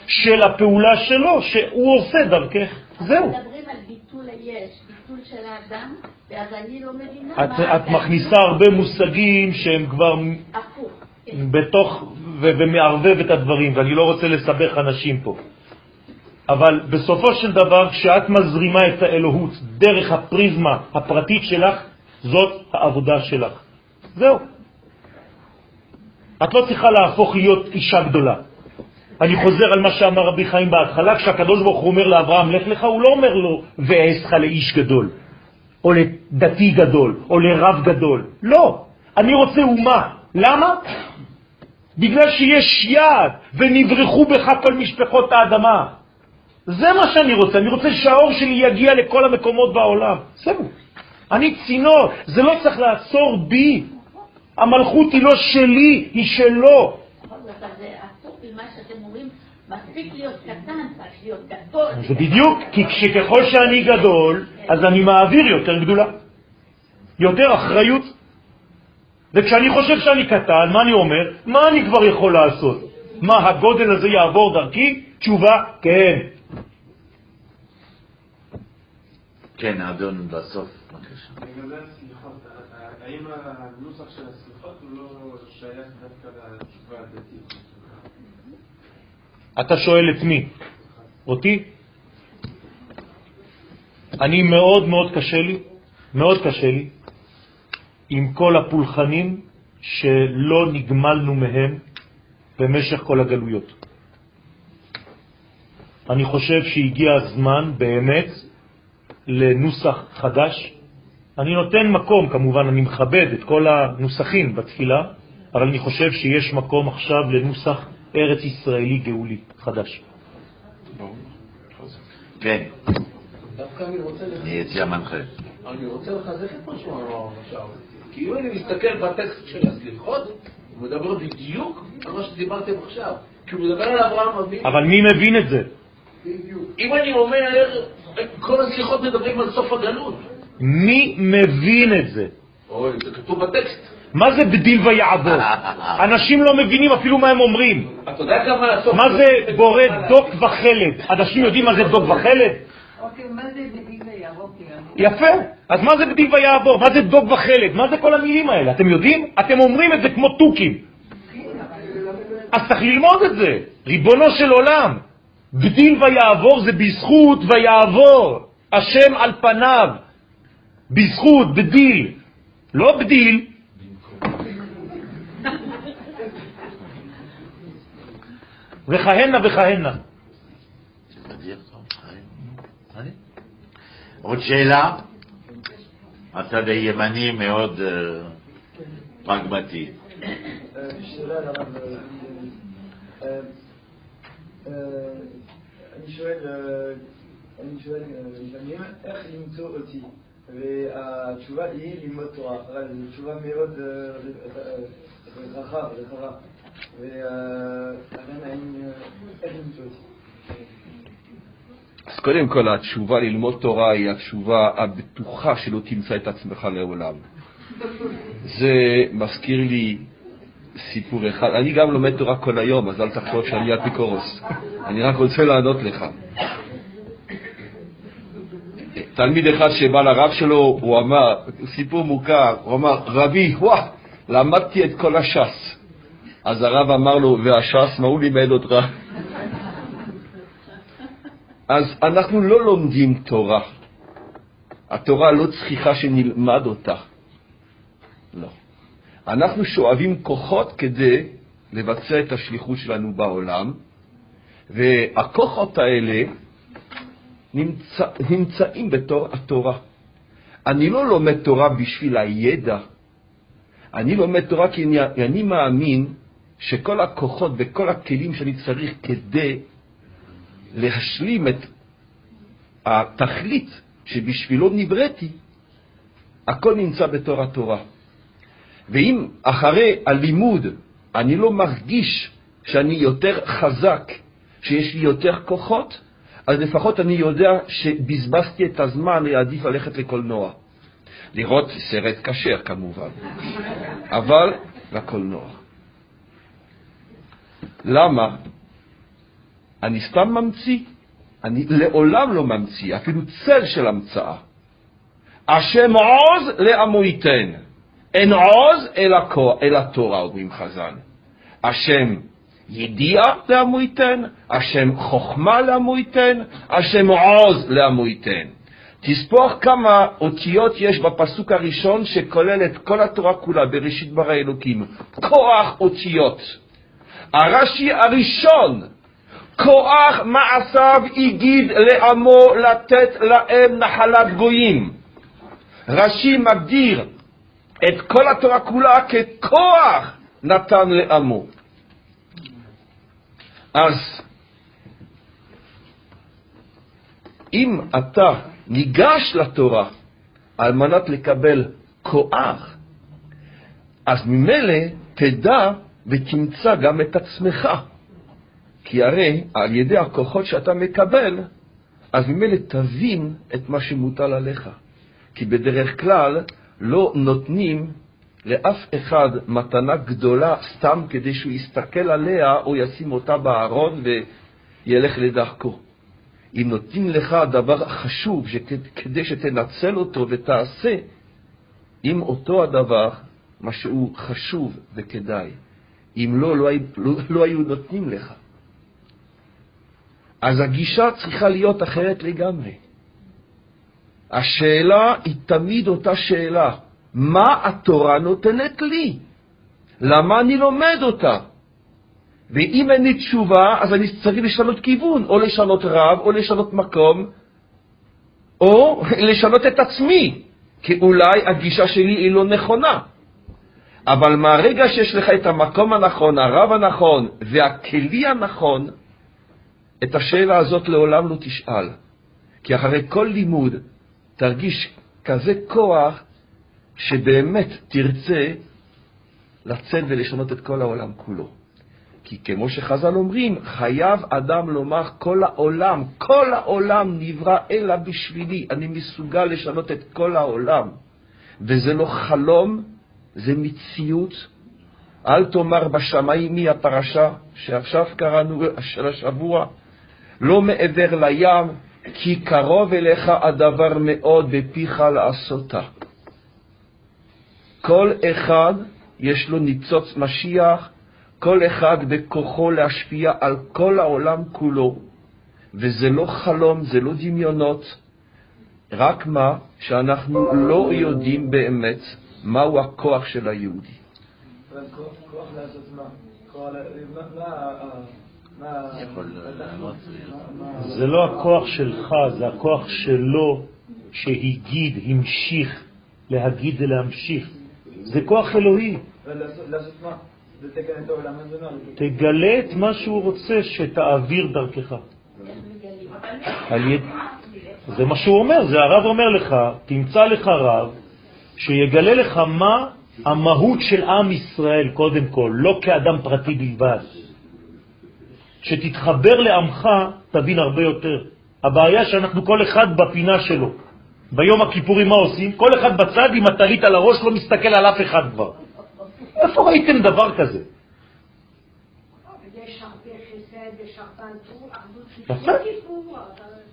של הפעולה שלו, שהוא עושה דרכך. זהו. מדברים על ביטול היש, ביטול של האדם, ואז אני לא מבינה את, מה... את מכניסה הרבה מושגים שהם כבר הפוך. בתוך, ו- ומערבב את הדברים, ואני לא רוצה לסבך אנשים פה. אבל בסופו של דבר, כשאת מזרימה את האלוהות דרך הפריזמה הפרטית שלך, זאת העבודה שלך. זהו. את לא צריכה להפוך להיות אישה גדולה. אני חוזר על מה שאמר רבי חיים בהתחלה, כשהקדוש ברוך הוא אומר לאברהם, לך לך, הוא לא אומר לו, ואעשך לאיש גדול, או לדתי גדול, או לרב גדול. לא, אני רוצה אומה. למה? בגלל שיש יד, ונברחו בך כל משפחות האדמה. זה מה שאני רוצה, אני רוצה שהאור שלי יגיע לכל המקומות בעולם. זהו. אני צינור, זה לא צריך לעצור בי. המלכות היא לא שלי, היא שלו. זה בדיוק, כי ככל שאני גדול, אז אני מעביר יותר גדולה, יותר אחריות. וכשאני חושב שאני קטן, מה אני אומר? מה אני כבר יכול לעשות? מה, הגודל הזה יעבור דרכי? תשובה, כן. כן, אדון, בסוף, בבקשה. לגבי הסליחות, האם הנוסח של הסליחות הוא לא שייך דווקא לתשובה הדתית? אתה שואל את מי? אותי? אני מאוד מאוד קשה לי, מאוד קשה לי, עם כל הפולחנים שלא נגמלנו מהם במשך כל הגלויות. אני חושב שהגיע הזמן באמת לנוסח חדש. אני נותן מקום, כמובן אני מכבד את כל הנוסחים בתפילה, אבל אני חושב שיש מקום עכשיו לנוסח ארץ ישראלי גאולי חדש. כן, דווקא אני רוצה אני אצא המנחה. אני רוצה לחזק את מה שהוא אמר עכשיו. כי אם אני מסתכל בטקסט של הסליחות, הוא מדבר בדיוק על מה שדיברתם עכשיו. כי הוא מדבר על אברהם אבינו. אבל מי מבין את זה? אם אני אומר, כל הסליחות מדברים על סוף הגלות. מי מבין את זה? אוי, זה כתוב בטקסט. מה זה בדיל ויעבור? אנשים לא מבינים אפילו מה הם אומרים. אתה יודע כמה הסוף... מה זה בורא דוק וחלד? אנשים יודעים מה זה דוק וחלד? אוקיי, מה זה בדיל ויעבור? יפה. אז מה זה בדיל ויעבור? מה זה דוק וחלד? מה זה כל המילים האלה? אתם יודעים? אתם אומרים את זה כמו תוכים. אז צריך ללמוד את זה. ריבונו של עולם. בדיל ויעבור זה בזכות ויעבור. השם על פניו. בזכות, בדיל. לא בדיל. וכהנה וכהנה. עוד שאלה? הצד הימני מאוד אה, פרגמטי. שאלה אה, אה, אני שואל, אה, אני שואל אה, לפעמים איך למצוא אותי, והתשובה היא ללמוד תורה, זו תשובה מאוד אה, אה, רחבה, ולכן אה, איך למצוא אותי? אז קודם כל, התשובה ללמוד תורה היא התשובה הבטוחה שלא תמצא את עצמך לעולם. זה מזכיר לי סיפור אחד. אני גם לומד תורה כל היום, אז אל תחשוב שאני אפיקורוס. אני רק רוצה לענות לך. תלמיד אחד שבא לרב שלו, הוא אמר, סיפור מוכר, הוא אמר, רבי, וואה, למדתי את כל הש"ס. אז הרב אמר לו, והש"ס, מה הוא לימד אותך? אז אנחנו לא לומדים תורה. התורה לא צריכה שנלמד אותה. לא. אנחנו שואבים כוחות כדי לבצע את השליחות שלנו בעולם, והכוחות האלה נמצא, נמצאים בתור התורה. אני לא לומד תורה בשביל הידע, אני לומד תורה כי אני, אני מאמין שכל הכוחות וכל הכלים שאני צריך כדי להשלים את התכלית שבשבילו נבראתי, הכל נמצא בתור התורה. ואם אחרי הלימוד אני לא מרגיש שאני יותר חזק, שיש לי יותר כוחות, אז לפחות אני יודע שבזבזתי את הזמן, עדיף ללכת לקולנוע. לראות סרט כשר כמובן, אבל לקולנוע. למה? אני סתם ממציא? אני לעולם לא ממציא, אפילו צל של המצאה. השם עוז לעמו ייתן, אין עוז אלא תורה, אומרים חז"ל. השם ידיע לעמו ייתן, השם חוכמה לעמו ייתן, השם עוז לעמו ייתן. תספור כמה אותיות יש בפסוק הראשון שכולל את כל התורה כולה, בראשית ברא אלוקים. כוח אותיות. הרש"י הראשון, כוח מעשיו הגיד לעמו לתת להם נחלת גויים. רש"י מגדיר את כל התורה כולה ככוח נתן לעמו. אז אם אתה ניגש לתורה על מנת לקבל כוח, אז ממילא תדע ותמצא גם את עצמך. כי הרי על ידי הכוחות שאתה מקבל, אז ממילא תבין את מה שמוטל עליך. כי בדרך כלל לא נותנים לאף אחד מתנה גדולה סתם כדי שהוא יסתכל עליה או ישים אותה בארון וילך לדרכו. אם נותנים לך דבר חשוב כדי שתנצל אותו ותעשה עם אותו הדבר מה שהוא חשוב וכדאי. אם לא, לא, לא, לא היו נותנים לך. אז הגישה צריכה להיות אחרת לגמרי. השאלה היא תמיד אותה שאלה, מה התורה נותנת לי? למה אני לומד אותה? ואם אין לי תשובה, אז אני צריך לשנות כיוון, או לשנות רב, או לשנות מקום, או לשנות את עצמי, כי אולי הגישה שלי היא לא נכונה. אבל מהרגע שיש לך את המקום הנכון, הרב הנכון והכלי הנכון, את השאלה הזאת לעולם לא תשאל. כי אחרי כל לימוד תרגיש כזה כוח שבאמת תרצה לצאת ולשנות את כל העולם כולו. כי כמו שחז"ל אומרים, חייב אדם לומר כל העולם, כל העולם נברא אלא בשבילי, אני מסוגל לשנות את כל העולם. וזה לא חלום, זה מציאות. אל תאמר בשמיים מי הפרשה שעכשיו קראנו של השבוע, לא מעבר לים, כי קרוב אליך הדבר מאוד בפיך לעשותה. כל אחד יש לו ניצוץ משיח, כל אחד בכוחו להשפיע על כל העולם כולו, וזה לא חלום, זה לא דמיונות, רק מה שאנחנו לא יודעים באמת מהו הכוח של היהודי. זה לא הכוח שלך, זה הכוח שלו שהגיד, המשיך, להגיד ולהמשיך. זה כוח אלוהי. תגלה את מה שהוא רוצה שתעביר דרכך. זה מה שהוא אומר, זה הרב אומר לך, תמצא לך רב שיגלה לך מה המהות של עם ישראל קודם כל, לא כאדם פרטי בלבד. שתתחבר לעמך, תבין הרבה יותר. הבעיה שאנחנו כל אחד בפינה שלו. ביום הכיפורים מה עושים? כל אחד בצד עם הטלית על הראש לא מסתכל על אף אחד כבר. איפה ראיתם דבר כזה?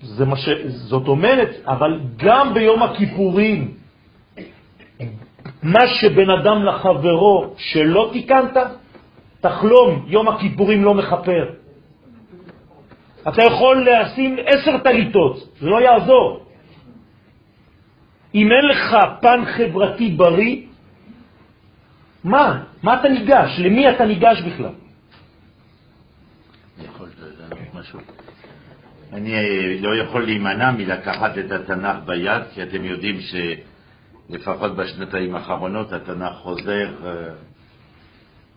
זה מה ש... זאת אומרת, אבל גם ביום הכיפורים, מה שבן אדם לחברו שלא תיקנת, תחלום, יום הכיפורים לא מחפר. אתה יכול לשים עשר טליתות, זה לא יעזור. אם אין לך פן חברתי בריא, מה? מה אתה ניגש? למי אתה ניגש בכלל? אני לא יכול להימנע מלקחת את התנ"ך ביד, כי אתם יודעים שלפחות בשנתיים האחרונות התנ"ך חוזר אה,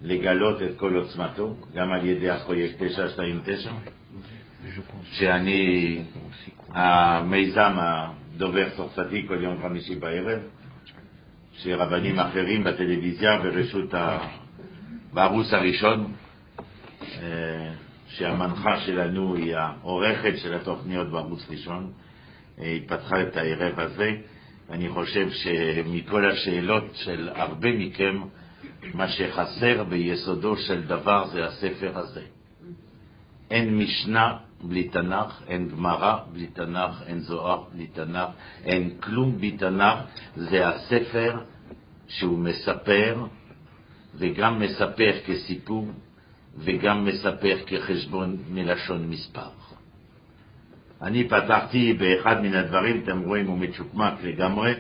לגלות את כל עוצמתו, גם על ידי הפרויקט 929, שאני המיזם הדובר צרפתי כל יום חמישי בערב, שרבנים אחרים בטלוויזיה ברשות ה... בערוץ הראשון, אה, שהמנחה שלנו היא העורכת של התוכניות בערוץ ראשון, אה, התפתחה את הערב הזה. אני חושב שמכל השאלות של הרבה מכם, מה שחסר ביסודו של דבר זה הספר הזה. אין משנה בלי תנ"ך, אין גמרא בלי תנ"ך, אין זוהר בלי תנ"ך, אין כלום בלי תנ"ך. זה הספר שהוא מספר, וגם מספר כסיפור, וגם מספר כחשבון מלשון מספר. אני פתחתי באחד מן הדברים, אתם רואים, הוא מצ'וקמק לגמרי,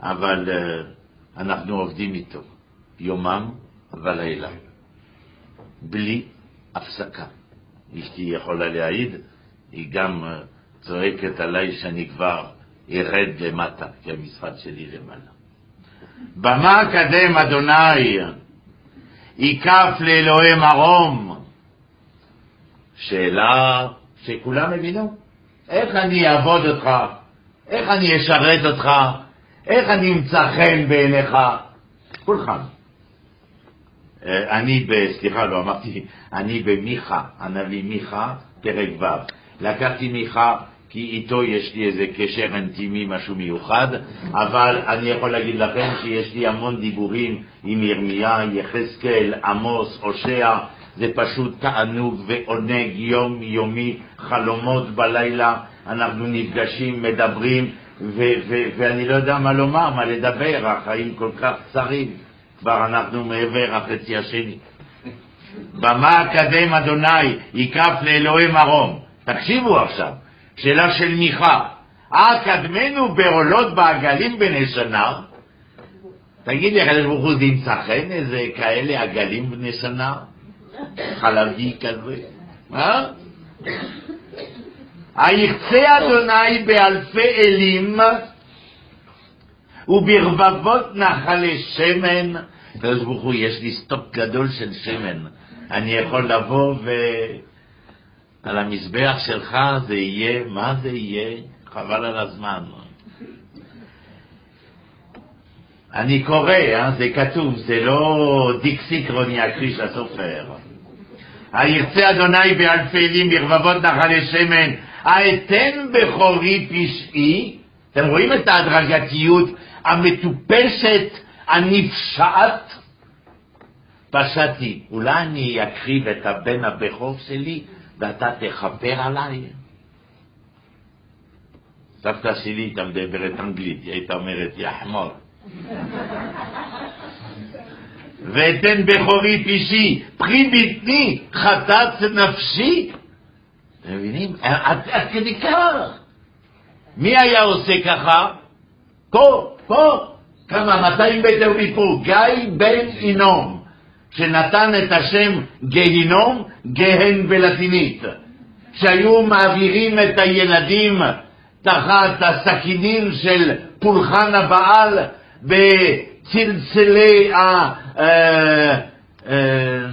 אבל uh, אנחנו עובדים איתו יומם ולילה, בלי הפסקה. אשתי יכולה להעיד, היא גם uh, צועקת עליי שאני כבר ארד למטה, כי המשרד שלי למעלה. במה קדם אדוני, ייקף לאלוהי מרום. שאלה שכולם הבינו. איך אני אעבוד אותך? איך אני אשרת אותך? איך אני אמצא חן בעיניך? כולכם. אה, אני ב... סליחה, לא אמרתי, אני במיכה, הנביא מיכה, פרק ו'. לקחתי מיכה כי איתו יש לי איזה קשר אינטימי, משהו מיוחד, אבל אני יכול להגיד לכם שיש לי המון דיבורים עם ירמיה, יחזקאל, עמוס, הושע, זה פשוט תענוג ועונג יום-יומי, חלומות בלילה, אנחנו נפגשים, מדברים, ואני לא יודע מה לומר, מה לדבר, החיים כל כך קצרים, כבר אנחנו מעבר החצי השני. במה אקדם אדוני, יקף לאלוהי מרום. תקשיבו עכשיו. שאלה של מיכה, אה קדמנו בעולות בעגלים בני שנה? תגיד לי, הקדוש ברוך הוא זה ימצא חן איזה כאלה עגלים בני שנה? חלבי כזה, אה? היחצה אדוני באלפי אלים וברבבות נחלי שמן. הקדוש ברוך הוא, יש לי סטוק גדול של שמן. אני יכול לבוא ו... על המזבח שלך זה יהיה, מה זה יהיה? חבל על הזמן. אני קורא, אה? זה כתוב, זה לא דיקסיקרוני הקריש הסופר. הירצה אדוני באלפי אלים ברבבות נחלי שמן, האתן בכורי פשעי? אתם רואים את ההדרגתיות המטופשת, הנפשעת? פשעתי, אולי אני אקריב את הבן הבכור שלי ואתה תכפר עליי? סבתא שלי הייתה מדברת אנגלית, היא הייתה אומרת, יא חמור. [LAUGHS] ואתן בכורי פישי, פרי בטני, חטאת נפשי. אתם מבינים? עד כדי כך. מי היה עושה ככה? פה, פה, כמה, 200 מטר מפה, גיא בן אינום. שנתן את השם גיהינום, גהן בלטינית, שהיו מעבירים את הילדים תחת הסכינים של פולחן הבעל בצלצלי ה... אה, אה,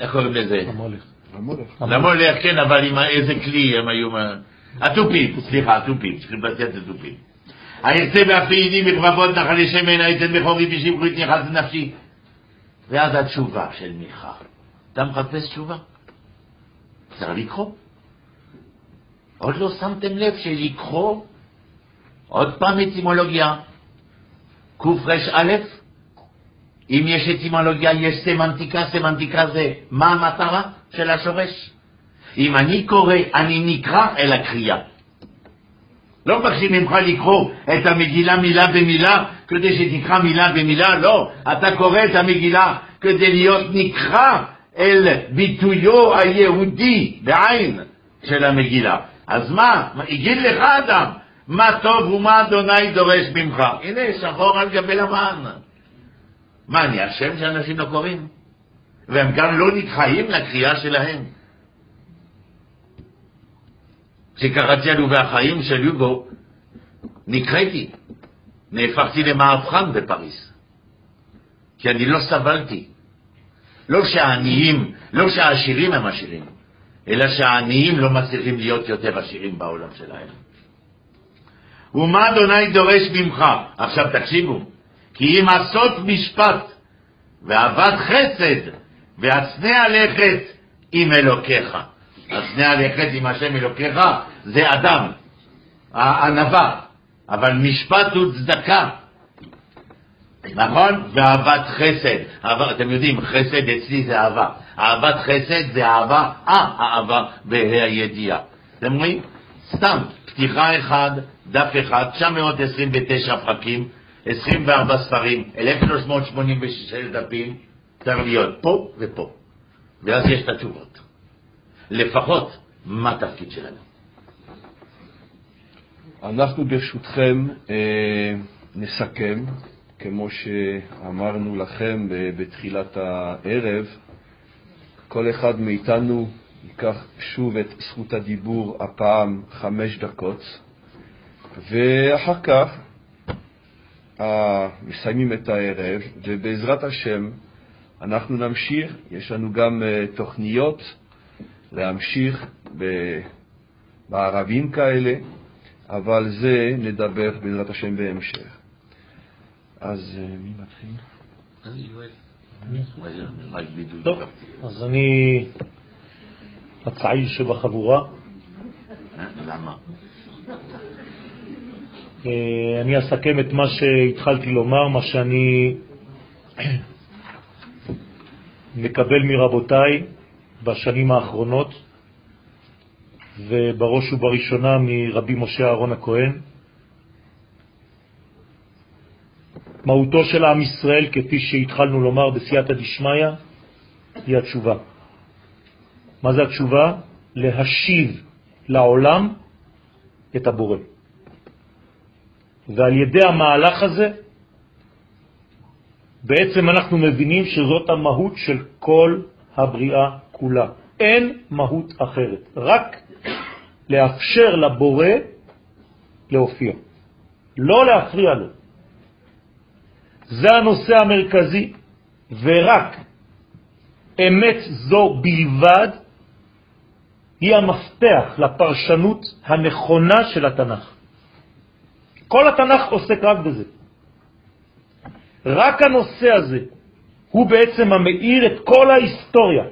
איך קוראים לזה? למולך, כן, אבל עם איזה כלי הם היו... התופים, סליחה, התופים, צריכים לתת התופים. הירצה והפעילים מרבבות נחלי שמן, הייתן בכורי בשבחו את נכנס נפשי. ואז התשובה של מיכה. אתה מחפש תשובה? צריך לקרוא. עוד לא שמתם לב שלקרוא, עוד פעם אטימולוגיה, קר"א, אם יש אטימולוגיה יש סמנטיקה, סמנטיקה זה מה המטרה של השורש. אם אני קורא, אני נקרא אל הקריאה. לא מבקשים ממך לקרוא את המגילה מילה במילה כדי שתקרא מילה במילה, לא. אתה קורא את המגילה כדי להיות נקרא אל ביטויו היהודי, בעין, של המגילה. אז מה? הגיד לך אדם, מה טוב ומה אדוני דורש ממך. הנה, שחור על גבי לבן. מה, אני אשם שאנשים לא קוראים? והם גם לא נדחיים לקריאה שלהם. כשקראתי על ובחיים של יוגו, נקראתי, נהפכתי למהפכן בפריס, כי אני לא סבלתי. לא שהעניים, לא שהעשירים הם עשירים, אלא שהעניים לא מצליחים להיות יותר עשירים בעולם שלהם. ומה אדוני דורש ממך? עכשיו תקשיבו, כי אם עשות משפט ואהבת חסד והצנע לכת עם אלוקיך. הצנע לכת עם השם אלוקיך זה אדם, הענווה, אבל משפט הוא צדקה. נכון? ואהבת חסד. אהבה, אתם יודעים, חסד אצלי זה אהבה. אהבת חסד זה אהבה, האהבה והידיעה. אתם רואים? סתם, פתיחה אחד, דף אחד, 929 פרקים, 24 ספרים, 1386 דפים, צריך להיות פה ופה. ואז יש את התשובות. לפחות, מה התפקיד שלנו? אנחנו ברשותכם אה, נסכם, כמו שאמרנו לכם בתחילת הערב, כל אחד מאיתנו ייקח שוב את זכות הדיבור הפעם חמש דקות, ואחר כך אה, מסיימים את הערב, ובעזרת השם אנחנו נמשיך, יש לנו גם אה, תוכניות להמשיך בערבים כאלה, אבל זה נדבר בעזרת השם בהמשך. אז אה, מי מתחיל? טוב, אז אני הצעיר שבחבורה. למה? אה, אני אסכם את מה שהתחלתי לומר, מה שאני [COUGHS] מקבל מרבותיי בשנים האחרונות, ובראש ובראשונה מרבי משה אהרון הכהן. מהותו של עם ישראל, כפי שהתחלנו לומר בסייעתא דשמיא, היא התשובה. מה זה התשובה? להשיב לעולם את הבורא. ועל ידי המהלך הזה בעצם אנחנו מבינים שזאת המהות של כל הבריאה כולה. אין מהות אחרת, רק לאפשר לבורא להופיע, לא להפריע לו. זה הנושא המרכזי, ורק אמת זו בלבד היא המפתח לפרשנות הנכונה של התנ"ך. כל התנ"ך עוסק רק בזה. רק הנושא הזה הוא בעצם המאיר את כל ההיסטוריה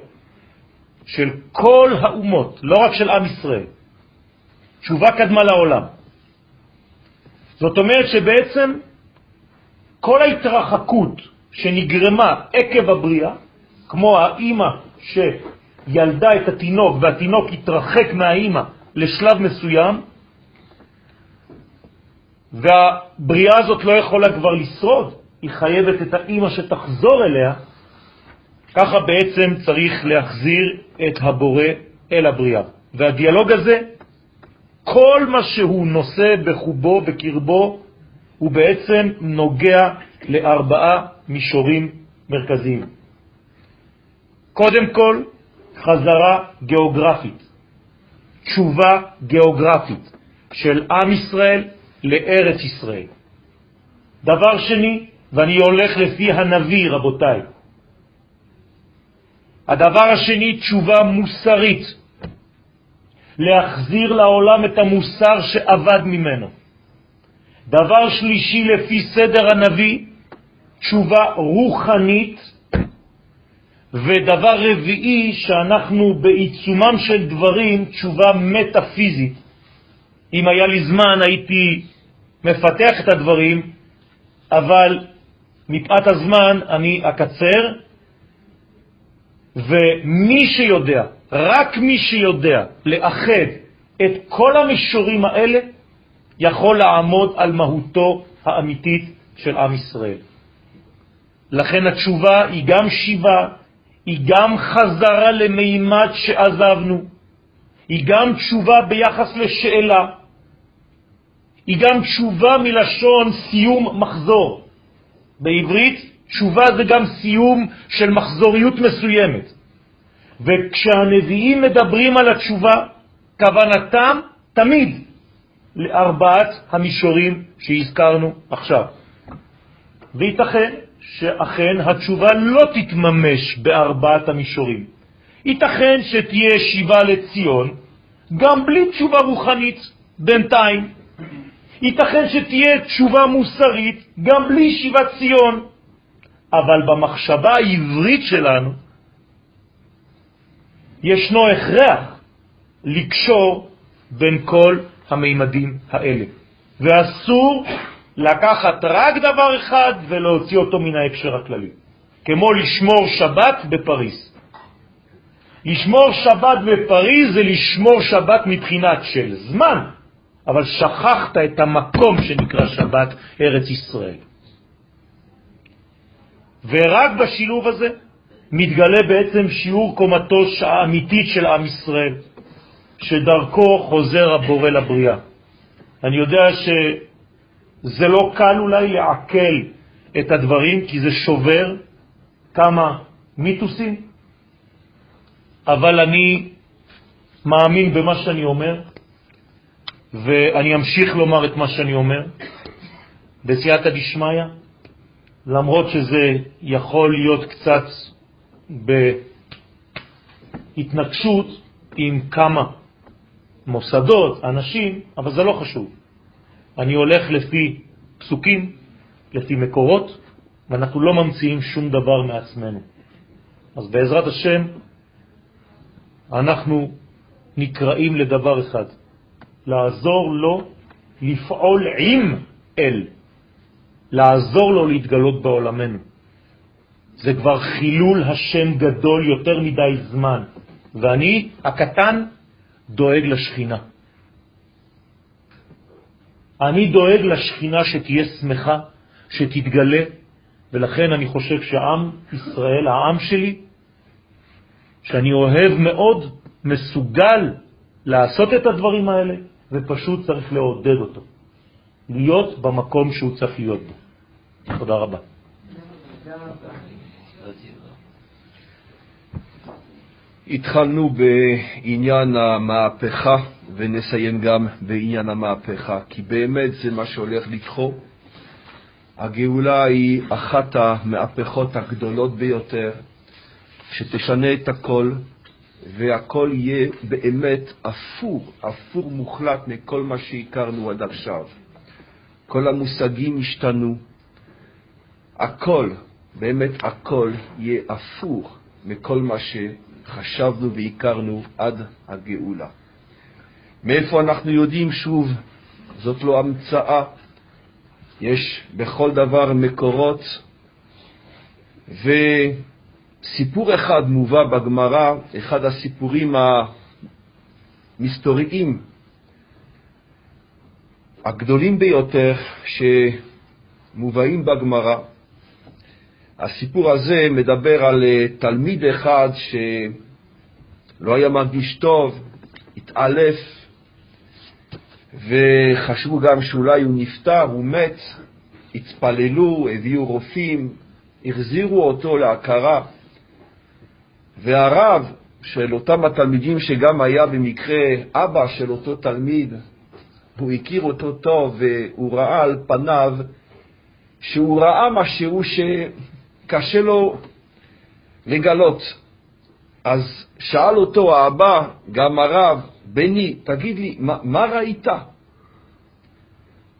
של כל האומות, לא רק של עם ישראל. תשובה קדמה לעולם. זאת אומרת שבעצם כל ההתרחקות שנגרמה עקב הבריאה, כמו האימא שילדה את התינוק והתינוק התרחק מהאימא לשלב מסוים, והבריאה הזאת לא יכולה כבר לשרוד, היא חייבת את האימא שתחזור אליה, ככה בעצם צריך להחזיר את הבורא אל הבריאה. והדיאלוג הזה, כל מה שהוא נושא בחובו, בקרבו, הוא בעצם נוגע לארבעה מישורים מרכזיים. קודם כל, חזרה גיאוגרפית, תשובה גיאוגרפית של עם ישראל לארץ ישראל. דבר שני, ואני הולך לפי הנביא, רבותיי, הדבר השני, תשובה מוסרית, להחזיר לעולם את המוסר שאבד ממנו. דבר שלישי, לפי סדר הנביא, תשובה רוחנית, ודבר רביעי, שאנחנו בעיצומם של דברים, תשובה מטאפיזית. אם היה לי זמן הייתי מפתח את הדברים, אבל מפאת הזמן אני אקצר, ומי שיודע, רק מי שיודע לאחד את כל המישורים האלה, יכול לעמוד על מהותו האמיתית של עם ישראל. לכן התשובה היא גם שיבה, היא גם חזרה למימד שעזבנו, היא גם תשובה ביחס לשאלה, היא גם תשובה מלשון סיום מחזור. בעברית תשובה זה גם סיום של מחזוריות מסוימת. וכשהנביאים מדברים על התשובה, כוונתם תמיד לארבעת המישורים שהזכרנו עכשיו. וייתכן שאכן התשובה לא תתממש בארבעת המישורים. ייתכן שתהיה שיבה לציון גם בלי תשובה רוחנית בינתיים. ייתכן שתהיה תשובה מוסרית גם בלי שיבת ציון, אבל במחשבה העברית שלנו ישנו הכרח לקשור בין כל המימדים האלה, ואסור לקחת רק דבר אחד ולהוציא אותו מן ההקשר הכללי, כמו לשמור שבת בפריס. לשמור שבת בפריז זה לשמור שבת מבחינת של זמן, אבל שכחת את המקום שנקרא שבת ארץ ישראל. ורק בשילוב הזה מתגלה בעצם שיעור קומתו האמיתית של עם ישראל, שדרכו חוזר הבורא לבריאה. אני יודע שזה לא קל אולי לעכל את הדברים, כי זה שובר כמה מיתוסים, אבל אני מאמין במה שאני אומר, ואני אמשיך לומר את מה שאני אומר, בסייעתא דשמיא, למרות שזה יכול להיות קצת בהתנגשות עם כמה מוסדות, אנשים, אבל זה לא חשוב. אני הולך לפי פסוקים, לפי מקורות, ואנחנו לא ממציאים שום דבר מעצמנו. אז בעזרת השם אנחנו נקראים לדבר אחד, לעזור לו לפעול עם אל, לעזור לו להתגלות בעולמנו. זה כבר חילול השם גדול יותר מדי זמן, ואני, הקטן, דואג לשכינה. אני דואג לשכינה שתהיה שמחה, שתתגלה, ולכן אני חושב שעם ישראל, העם שלי, שאני אוהב מאוד, מסוגל לעשות את הדברים האלה, ופשוט צריך לעודד אותו, להיות במקום שהוא צריך להיות בו. תודה רבה. התחלנו בעניין המהפכה ונסיים גם בעניין המהפכה, כי באמת זה מה שהולך לקחו. הגאולה היא אחת המהפכות הגדולות ביותר, שתשנה את הכל, והכל יהיה באמת אפור, אפור מוחלט מכל מה שהכרנו עד עכשיו. כל המושגים השתנו, הכל, באמת הכל, יהיה הפוך מכל מה שחשבנו והכרנו עד הגאולה. מאיפה אנחנו יודעים שוב? זאת לא המצאה. יש בכל דבר מקורות, וסיפור אחד מובא בגמרא, אחד הסיפורים המסתוריים הגדולים ביותר שמובאים בגמרא. הסיפור הזה מדבר על אה, תלמיד אחד שלא היה מרגיש טוב, התעלף, וחשבו גם שאולי הוא נפטר, הוא מת, התפללו, הביאו רופאים, החזירו אותו להכרה, והרב של אותם התלמידים שגם היה במקרה אבא של אותו תלמיד, הוא הכיר אותו טוב והוא ראה על פניו שהוא ראה משהו שקשה לו לגלות. אז שאל אותו האבא, גם הרב, בני, תגיד לי, מה, מה ראית?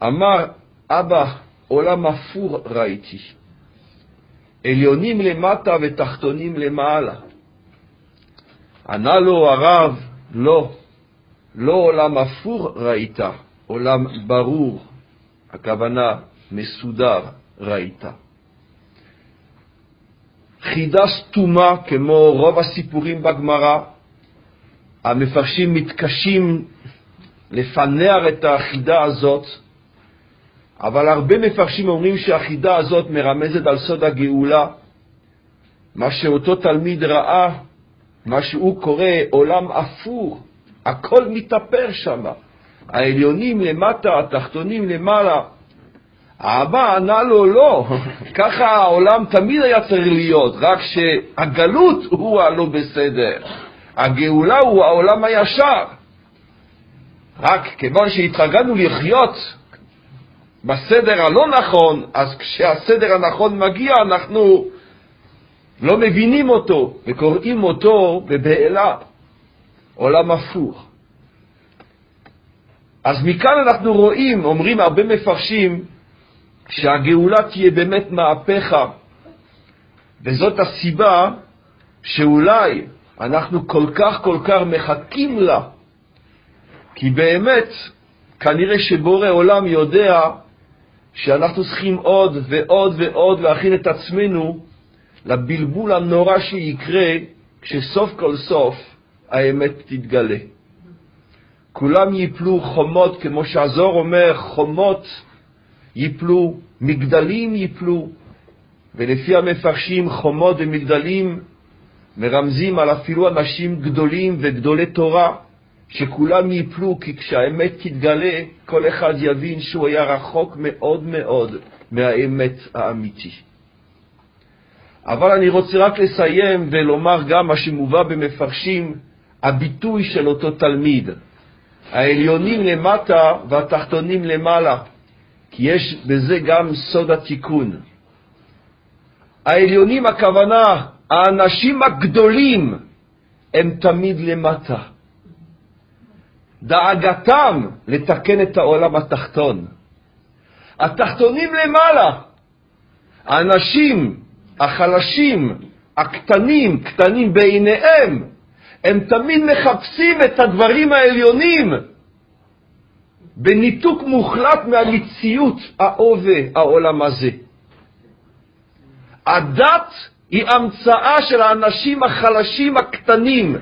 אמר, אבא, עולם אפור ראיתי. עליונים למטה ותחתונים למעלה. ענה לו הרב, לא, לא עולם אפור ראית, עולם ברור, הכוונה מסודר ראית. חידה סתומה, כמו רוב הסיפורים בגמרא, המפרשים מתקשים לפנח את החידה הזאת, אבל הרבה מפרשים אומרים שהחידה הזאת מרמזת על סוד הגאולה, מה שאותו תלמיד ראה, מה שהוא קורא עולם אפור, הכל מתאפר שם. העליונים למטה, התחתונים למעלה. האבא ענה לו, לא, [LAUGHS] ככה העולם תמיד היה צריך להיות, רק שהגלות הוא הלא בסדר, הגאולה הוא העולם הישר. רק כיוון שהתרגלנו לחיות בסדר הלא נכון, אז כשהסדר הנכון מגיע אנחנו לא מבינים אותו וקוראים אותו בבהלה, עולם הפוך. אז מכאן אנחנו רואים, אומרים הרבה מפרשים, שהגאולה תהיה באמת מהפכה, וזאת הסיבה שאולי אנחנו כל כך כל כך מחכים לה, כי באמת, כנראה שבורא עולם יודע שאנחנו צריכים עוד ועוד ועוד להכין את עצמנו לבלבול הנורא שיקרה כשסוף כל סוף האמת תתגלה. כולם ייפלו חומות, כמו שהזוהר אומר, חומות ייפלו, מגדלים ייפלו, ולפי המפרשים חומות ומגדלים מרמזים על אפילו אנשים גדולים וגדולי תורה, שכולם ייפלו, כי כשהאמת תתגלה, כל אחד יבין שהוא היה רחוק מאוד מאוד מהאמת האמיתי. אבל אני רוצה רק לסיים ולומר גם מה שמובא במפרשים, הביטוי של אותו תלמיד. העליונים למטה והתחתונים למעלה, כי יש בזה גם סוד התיקון. העליונים הכוונה, האנשים הגדולים, הם תמיד למטה. דאגתם לתקן את העולם התחתון. התחתונים למעלה, האנשים החלשים, הקטנים, קטנים בעיניהם, הם תמיד מחפשים את הדברים העליונים בניתוק מוחלט מהמציאות ההווה, העולם הזה. הדת היא המצאה של האנשים החלשים הקטנים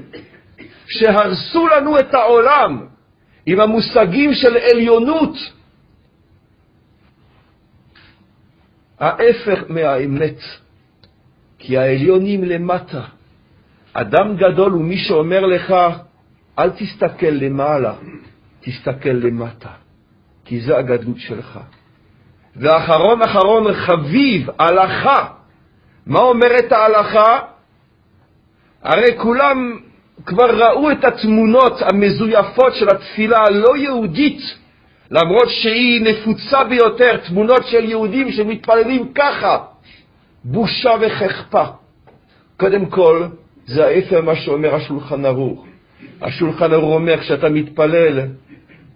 שהרסו לנו את העולם עם המושגים של עליונות. ההפך מהאמת, כי העליונים למטה. אדם גדול הוא מי שאומר לך, אל תסתכל למעלה, תסתכל למטה, כי זה הגדלות שלך. ואחרון אחרון חביב, הלכה. מה אומרת ההלכה? הרי כולם כבר ראו את התמונות המזויפות של התפילה הלא יהודית, למרות שהיא נפוצה ביותר, תמונות של יהודים שמתפללים ככה, בושה וחכפה. קודם כל, זה ההפך מה שאומר השולחן ערוך. השולחן ערוך אומר, כשאתה מתפלל,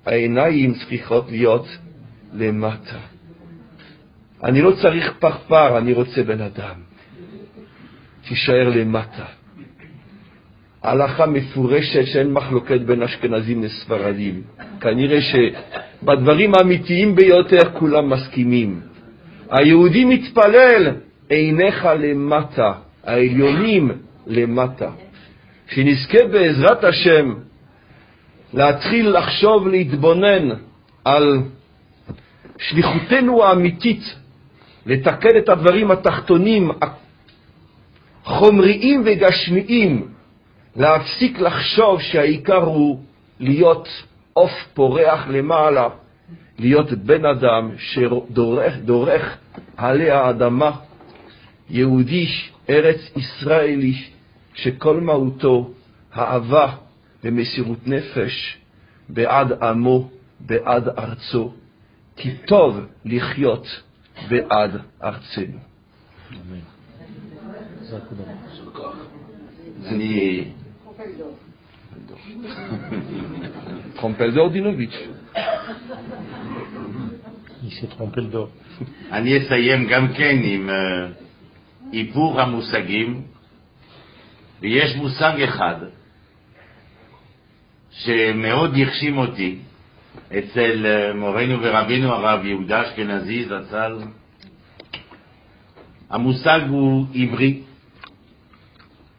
העיניים צריכות להיות למטה. אני לא צריך פרפר, אני רוצה בן אדם. תישאר למטה. הלכה מפורשת שאין מחלוקת בין אשכנזים לספרדים. כנראה שבדברים האמיתיים ביותר כולם מסכימים. היהודי מתפלל, עיניך למטה, העליונים למטה. שנזכה בעזרת השם להתחיל לחשוב, להתבונן על שליחותנו האמיתית, לתקן את הדברים התחתונים, חומריים וגשמיים, להפסיק לחשוב שהעיקר הוא להיות עוף פורח למעלה, להיות בן אדם שדורך עלי האדמה, יהודי ארץ ישראלי, שכל מהותו אהבה ומסירות נפש בעד עמו, בעד ארצו, כי טוב לחיות בעד ארצנו. אני... טרומפלדור דינוביץ'. אני אסיים גם כן עם איפור המושגים, ויש מושג אחד שמאוד החשים אותי אצל מורנו ורבינו הרב יהודה אשכנזי זצ"ל. המושג הוא עברי,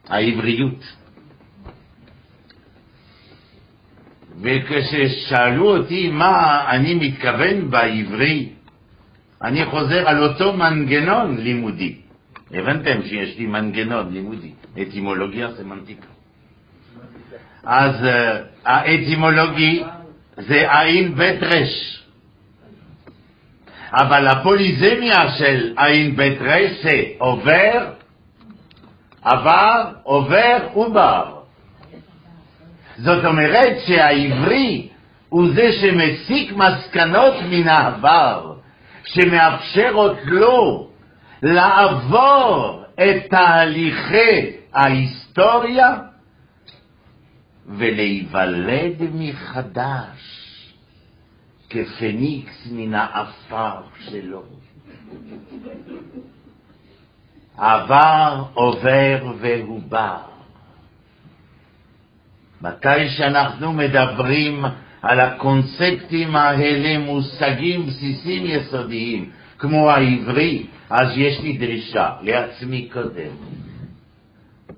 העבריות. וכששאלו אותי מה אני מתכוון בעברי, אני חוזר על אותו מנגנון לימודי. הבנתם שיש לי מנגנון לימודי, אטימולוגיה סמנטיקה. אז אה, האטימולוגי זה עין בית רש. אבל הפוליזמיה של עין בית רש זה עובר, עבר, עובר ובר. זאת אומרת שהעברי הוא זה שמסיק מסקנות מן העבר, שמאפשרות לו לעבור את תהליכי ההיסטוריה ולהיוולד מחדש כפניקס מן האפר שלו. עבר, עובר והובא. מתי שאנחנו מדברים על הקונספטים האלה, מושגים בסיסים יסודיים, כמו העברי, אז יש לי דרישה לעצמי קודם.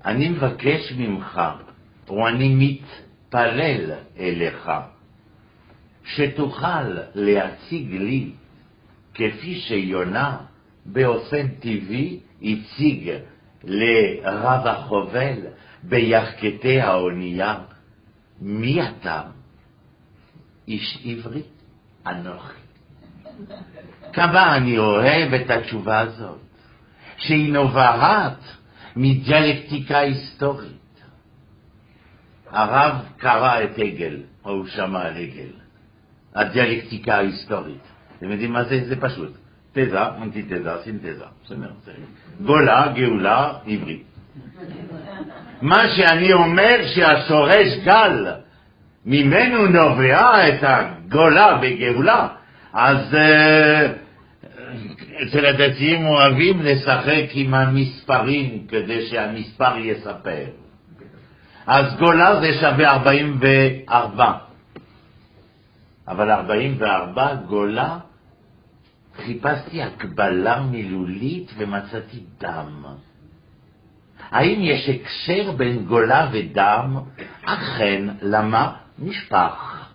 אני מבקש ממך, או אני מתפלל אליך, שתוכל להציג לי, כפי שיונה באופן טבעי הציג לרב החובל ביחקתי האונייה, מי אתה? איש עברי, אנוכי. כמה אני אוהב את התשובה הזאת, שהיא נובעת מדיאלקטיקה היסטורית. הרב קרא את הגל, או הוא שמע על הגל, הדיאלקטיקה ההיסטורית. אתם יודעים מה זה? זה פשוט. תזה, אנטיתזה, סינתזה. גולה, גאולה, עברית. מה שאני אומר שהשורש גל, ממנו נובע את הגולה וגאולה, אז אה, אצל הדתיים אוהבים לשחק עם המספרים כדי שהמספר יספר. אז גולה זה שווה 44. אבל 44 גולה, חיפשתי הקבלה מילולית ומצאתי דם. האם יש הקשר בין גולה ודם? אכן, למה? נשפך.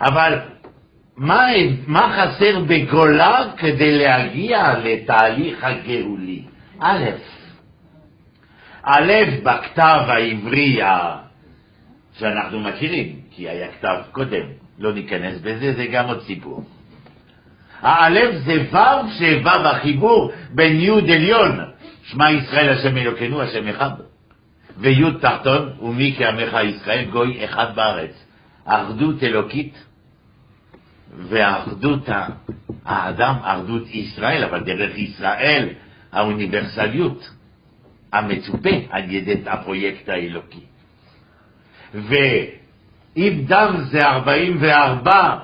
אבל מה, מה חסר בגולה כדי להגיע לתהליך הגאולי? א', א', בכתב העברי שאנחנו מכירים, כי היה כתב קודם, לא ניכנס בזה, זה גם עוד סיפור. האלף זה ו' שו' החיבור בין י' עליון, שמע ישראל השם אלוקינו השם אחד, וי' תחתון, ומי כעמך ישראל גוי אחד בארץ. אחדות אלוקית ואחדות האדם, אחדות ישראל, אבל דרך ישראל האוניברסליות המצופה על ידי הפרויקט האלוקי. ואם דם זה 44,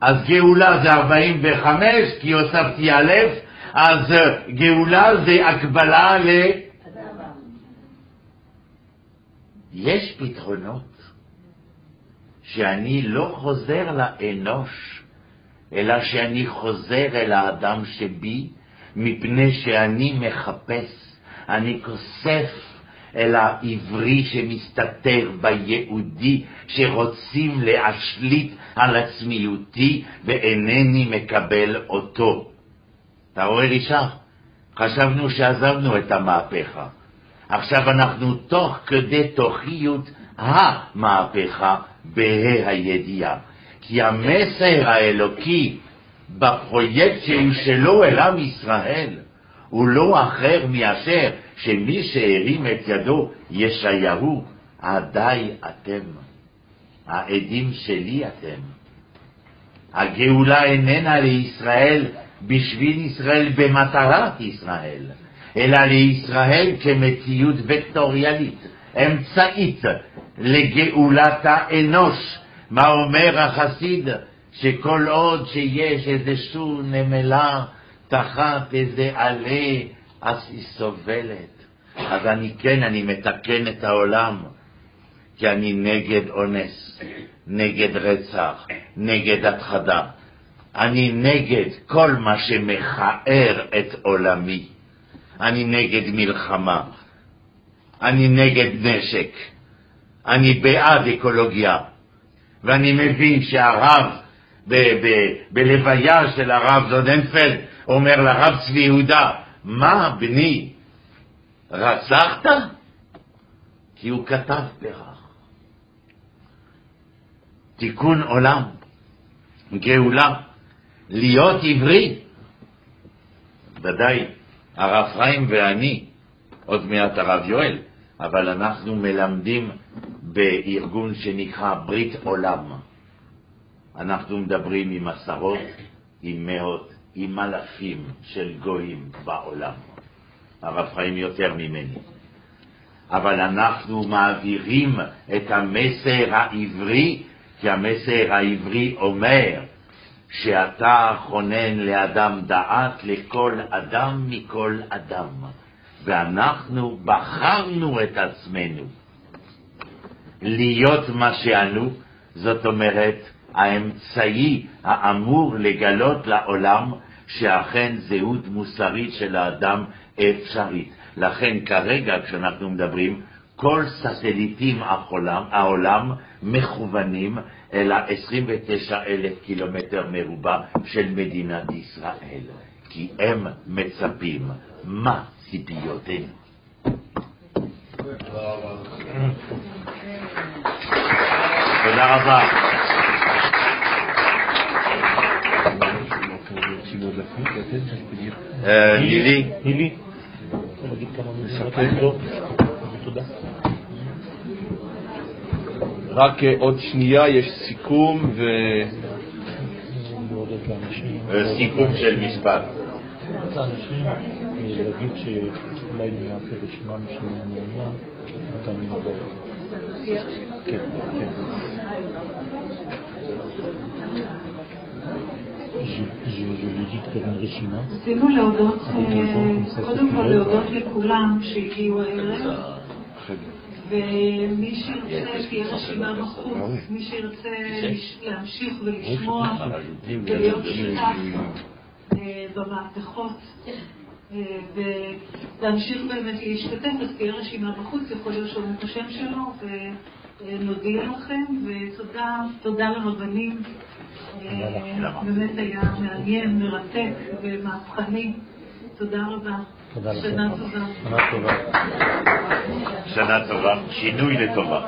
אז גאולה זה 45, כי הוספתי א', אז גאולה זה הקבלה ל... יש פתרונות שאני לא חוזר לאנוש, אלא שאני חוזר אל האדם שבי, מפני שאני מחפש, אני כוסף אל העברי שמסתתר ביהודי שרוצים להשליט על עצמיותי ואינני מקבל אותו. אתה רואה רישה? חשבנו שעזבנו את המהפכה. עכשיו אנחנו תוך כדי תוכיות המהפכה בה"א הידיעה. כי המסר האלוקי בפרויקט שהוא שלו אל עם ישראל הוא לא אחר מאשר שמי שהרים את ידו ישעיהו, עדיי אתם, העדים שלי אתם. הגאולה איננה לישראל בשביל ישראל במטרת ישראל, אלא לישראל כמציאות וקטוריאלית, אמצעית לגאולת האנוש. מה אומר החסיד? שכל עוד שיש איזשהו נמלה תחת איזה עלה, אז היא סובלת. אז אני כן, אני מתקן את העולם, כי אני נגד אונס, נגד רצח, נגד התחדה. אני נגד כל מה שמכער את עולמי. אני נגד מלחמה. אני נגד נשק. אני בעד אקולוגיה. ואני מבין שהרב, בלוויה של הרב זודנפלד, אומר לרב צבי יהודה, מה בני, רצחת? כי הוא כתב פרח. תיקון עולם, גאולה, להיות עברי. ודאי, הרב חיים ואני, עוד מעט הרב יואל, אבל אנחנו מלמדים בארגון שנקרא ברית עולם. אנחנו מדברים עם עשרות, עם מאות, עם אלפים של גויים בעולם. הרב חיים יותר ממני. אבל אנחנו מעבירים את המסר העברי, כי המסר העברי אומר שאתה כונן לאדם דעת לכל אדם מכל אדם, ואנחנו בחרנו את עצמנו להיות מה שאנו, זאת אומרת, האמצעי האמור לגלות לעולם שאכן זהות מוסרית של האדם אפשרית. לכן כרגע כשאנחנו מדברים, כל סטליטים העולם, העולם מכוונים אל ה-29 אלף קילומטר מרובע של מדינת ישראל, כי הם מצפים. מה ציפיותינו? תודה רבה. אה, נילי? נילי? לא. רק אה, עוד שנייה, יש סיכום ו... אה, סיכום של משפט. לאנשים, אה, להגיד שאולי נעשה רשימה משנה מעוניין, גם נעבור. כן, כן. רצינו להודות, אה, קודם כל להודות לכולם שהגיעו הערב, ומי שירצה שתהיה רשימה בחוץ, מי שירצה להמשיך ולשמוע ולהיות שותף אה, במהפכות אה, ולהמשיך באמת להשתתף, אז תהיה רשימה בחוץ, יכול לרשום את השם שלו ונודיע לכם, ותודה תודה לרבנים. באמת היה מעניין, מרתק ומהפכני. תודה רבה. תודה לכם. שנה טובה. שנה טובה. שנה טובה, שינוי לטובה.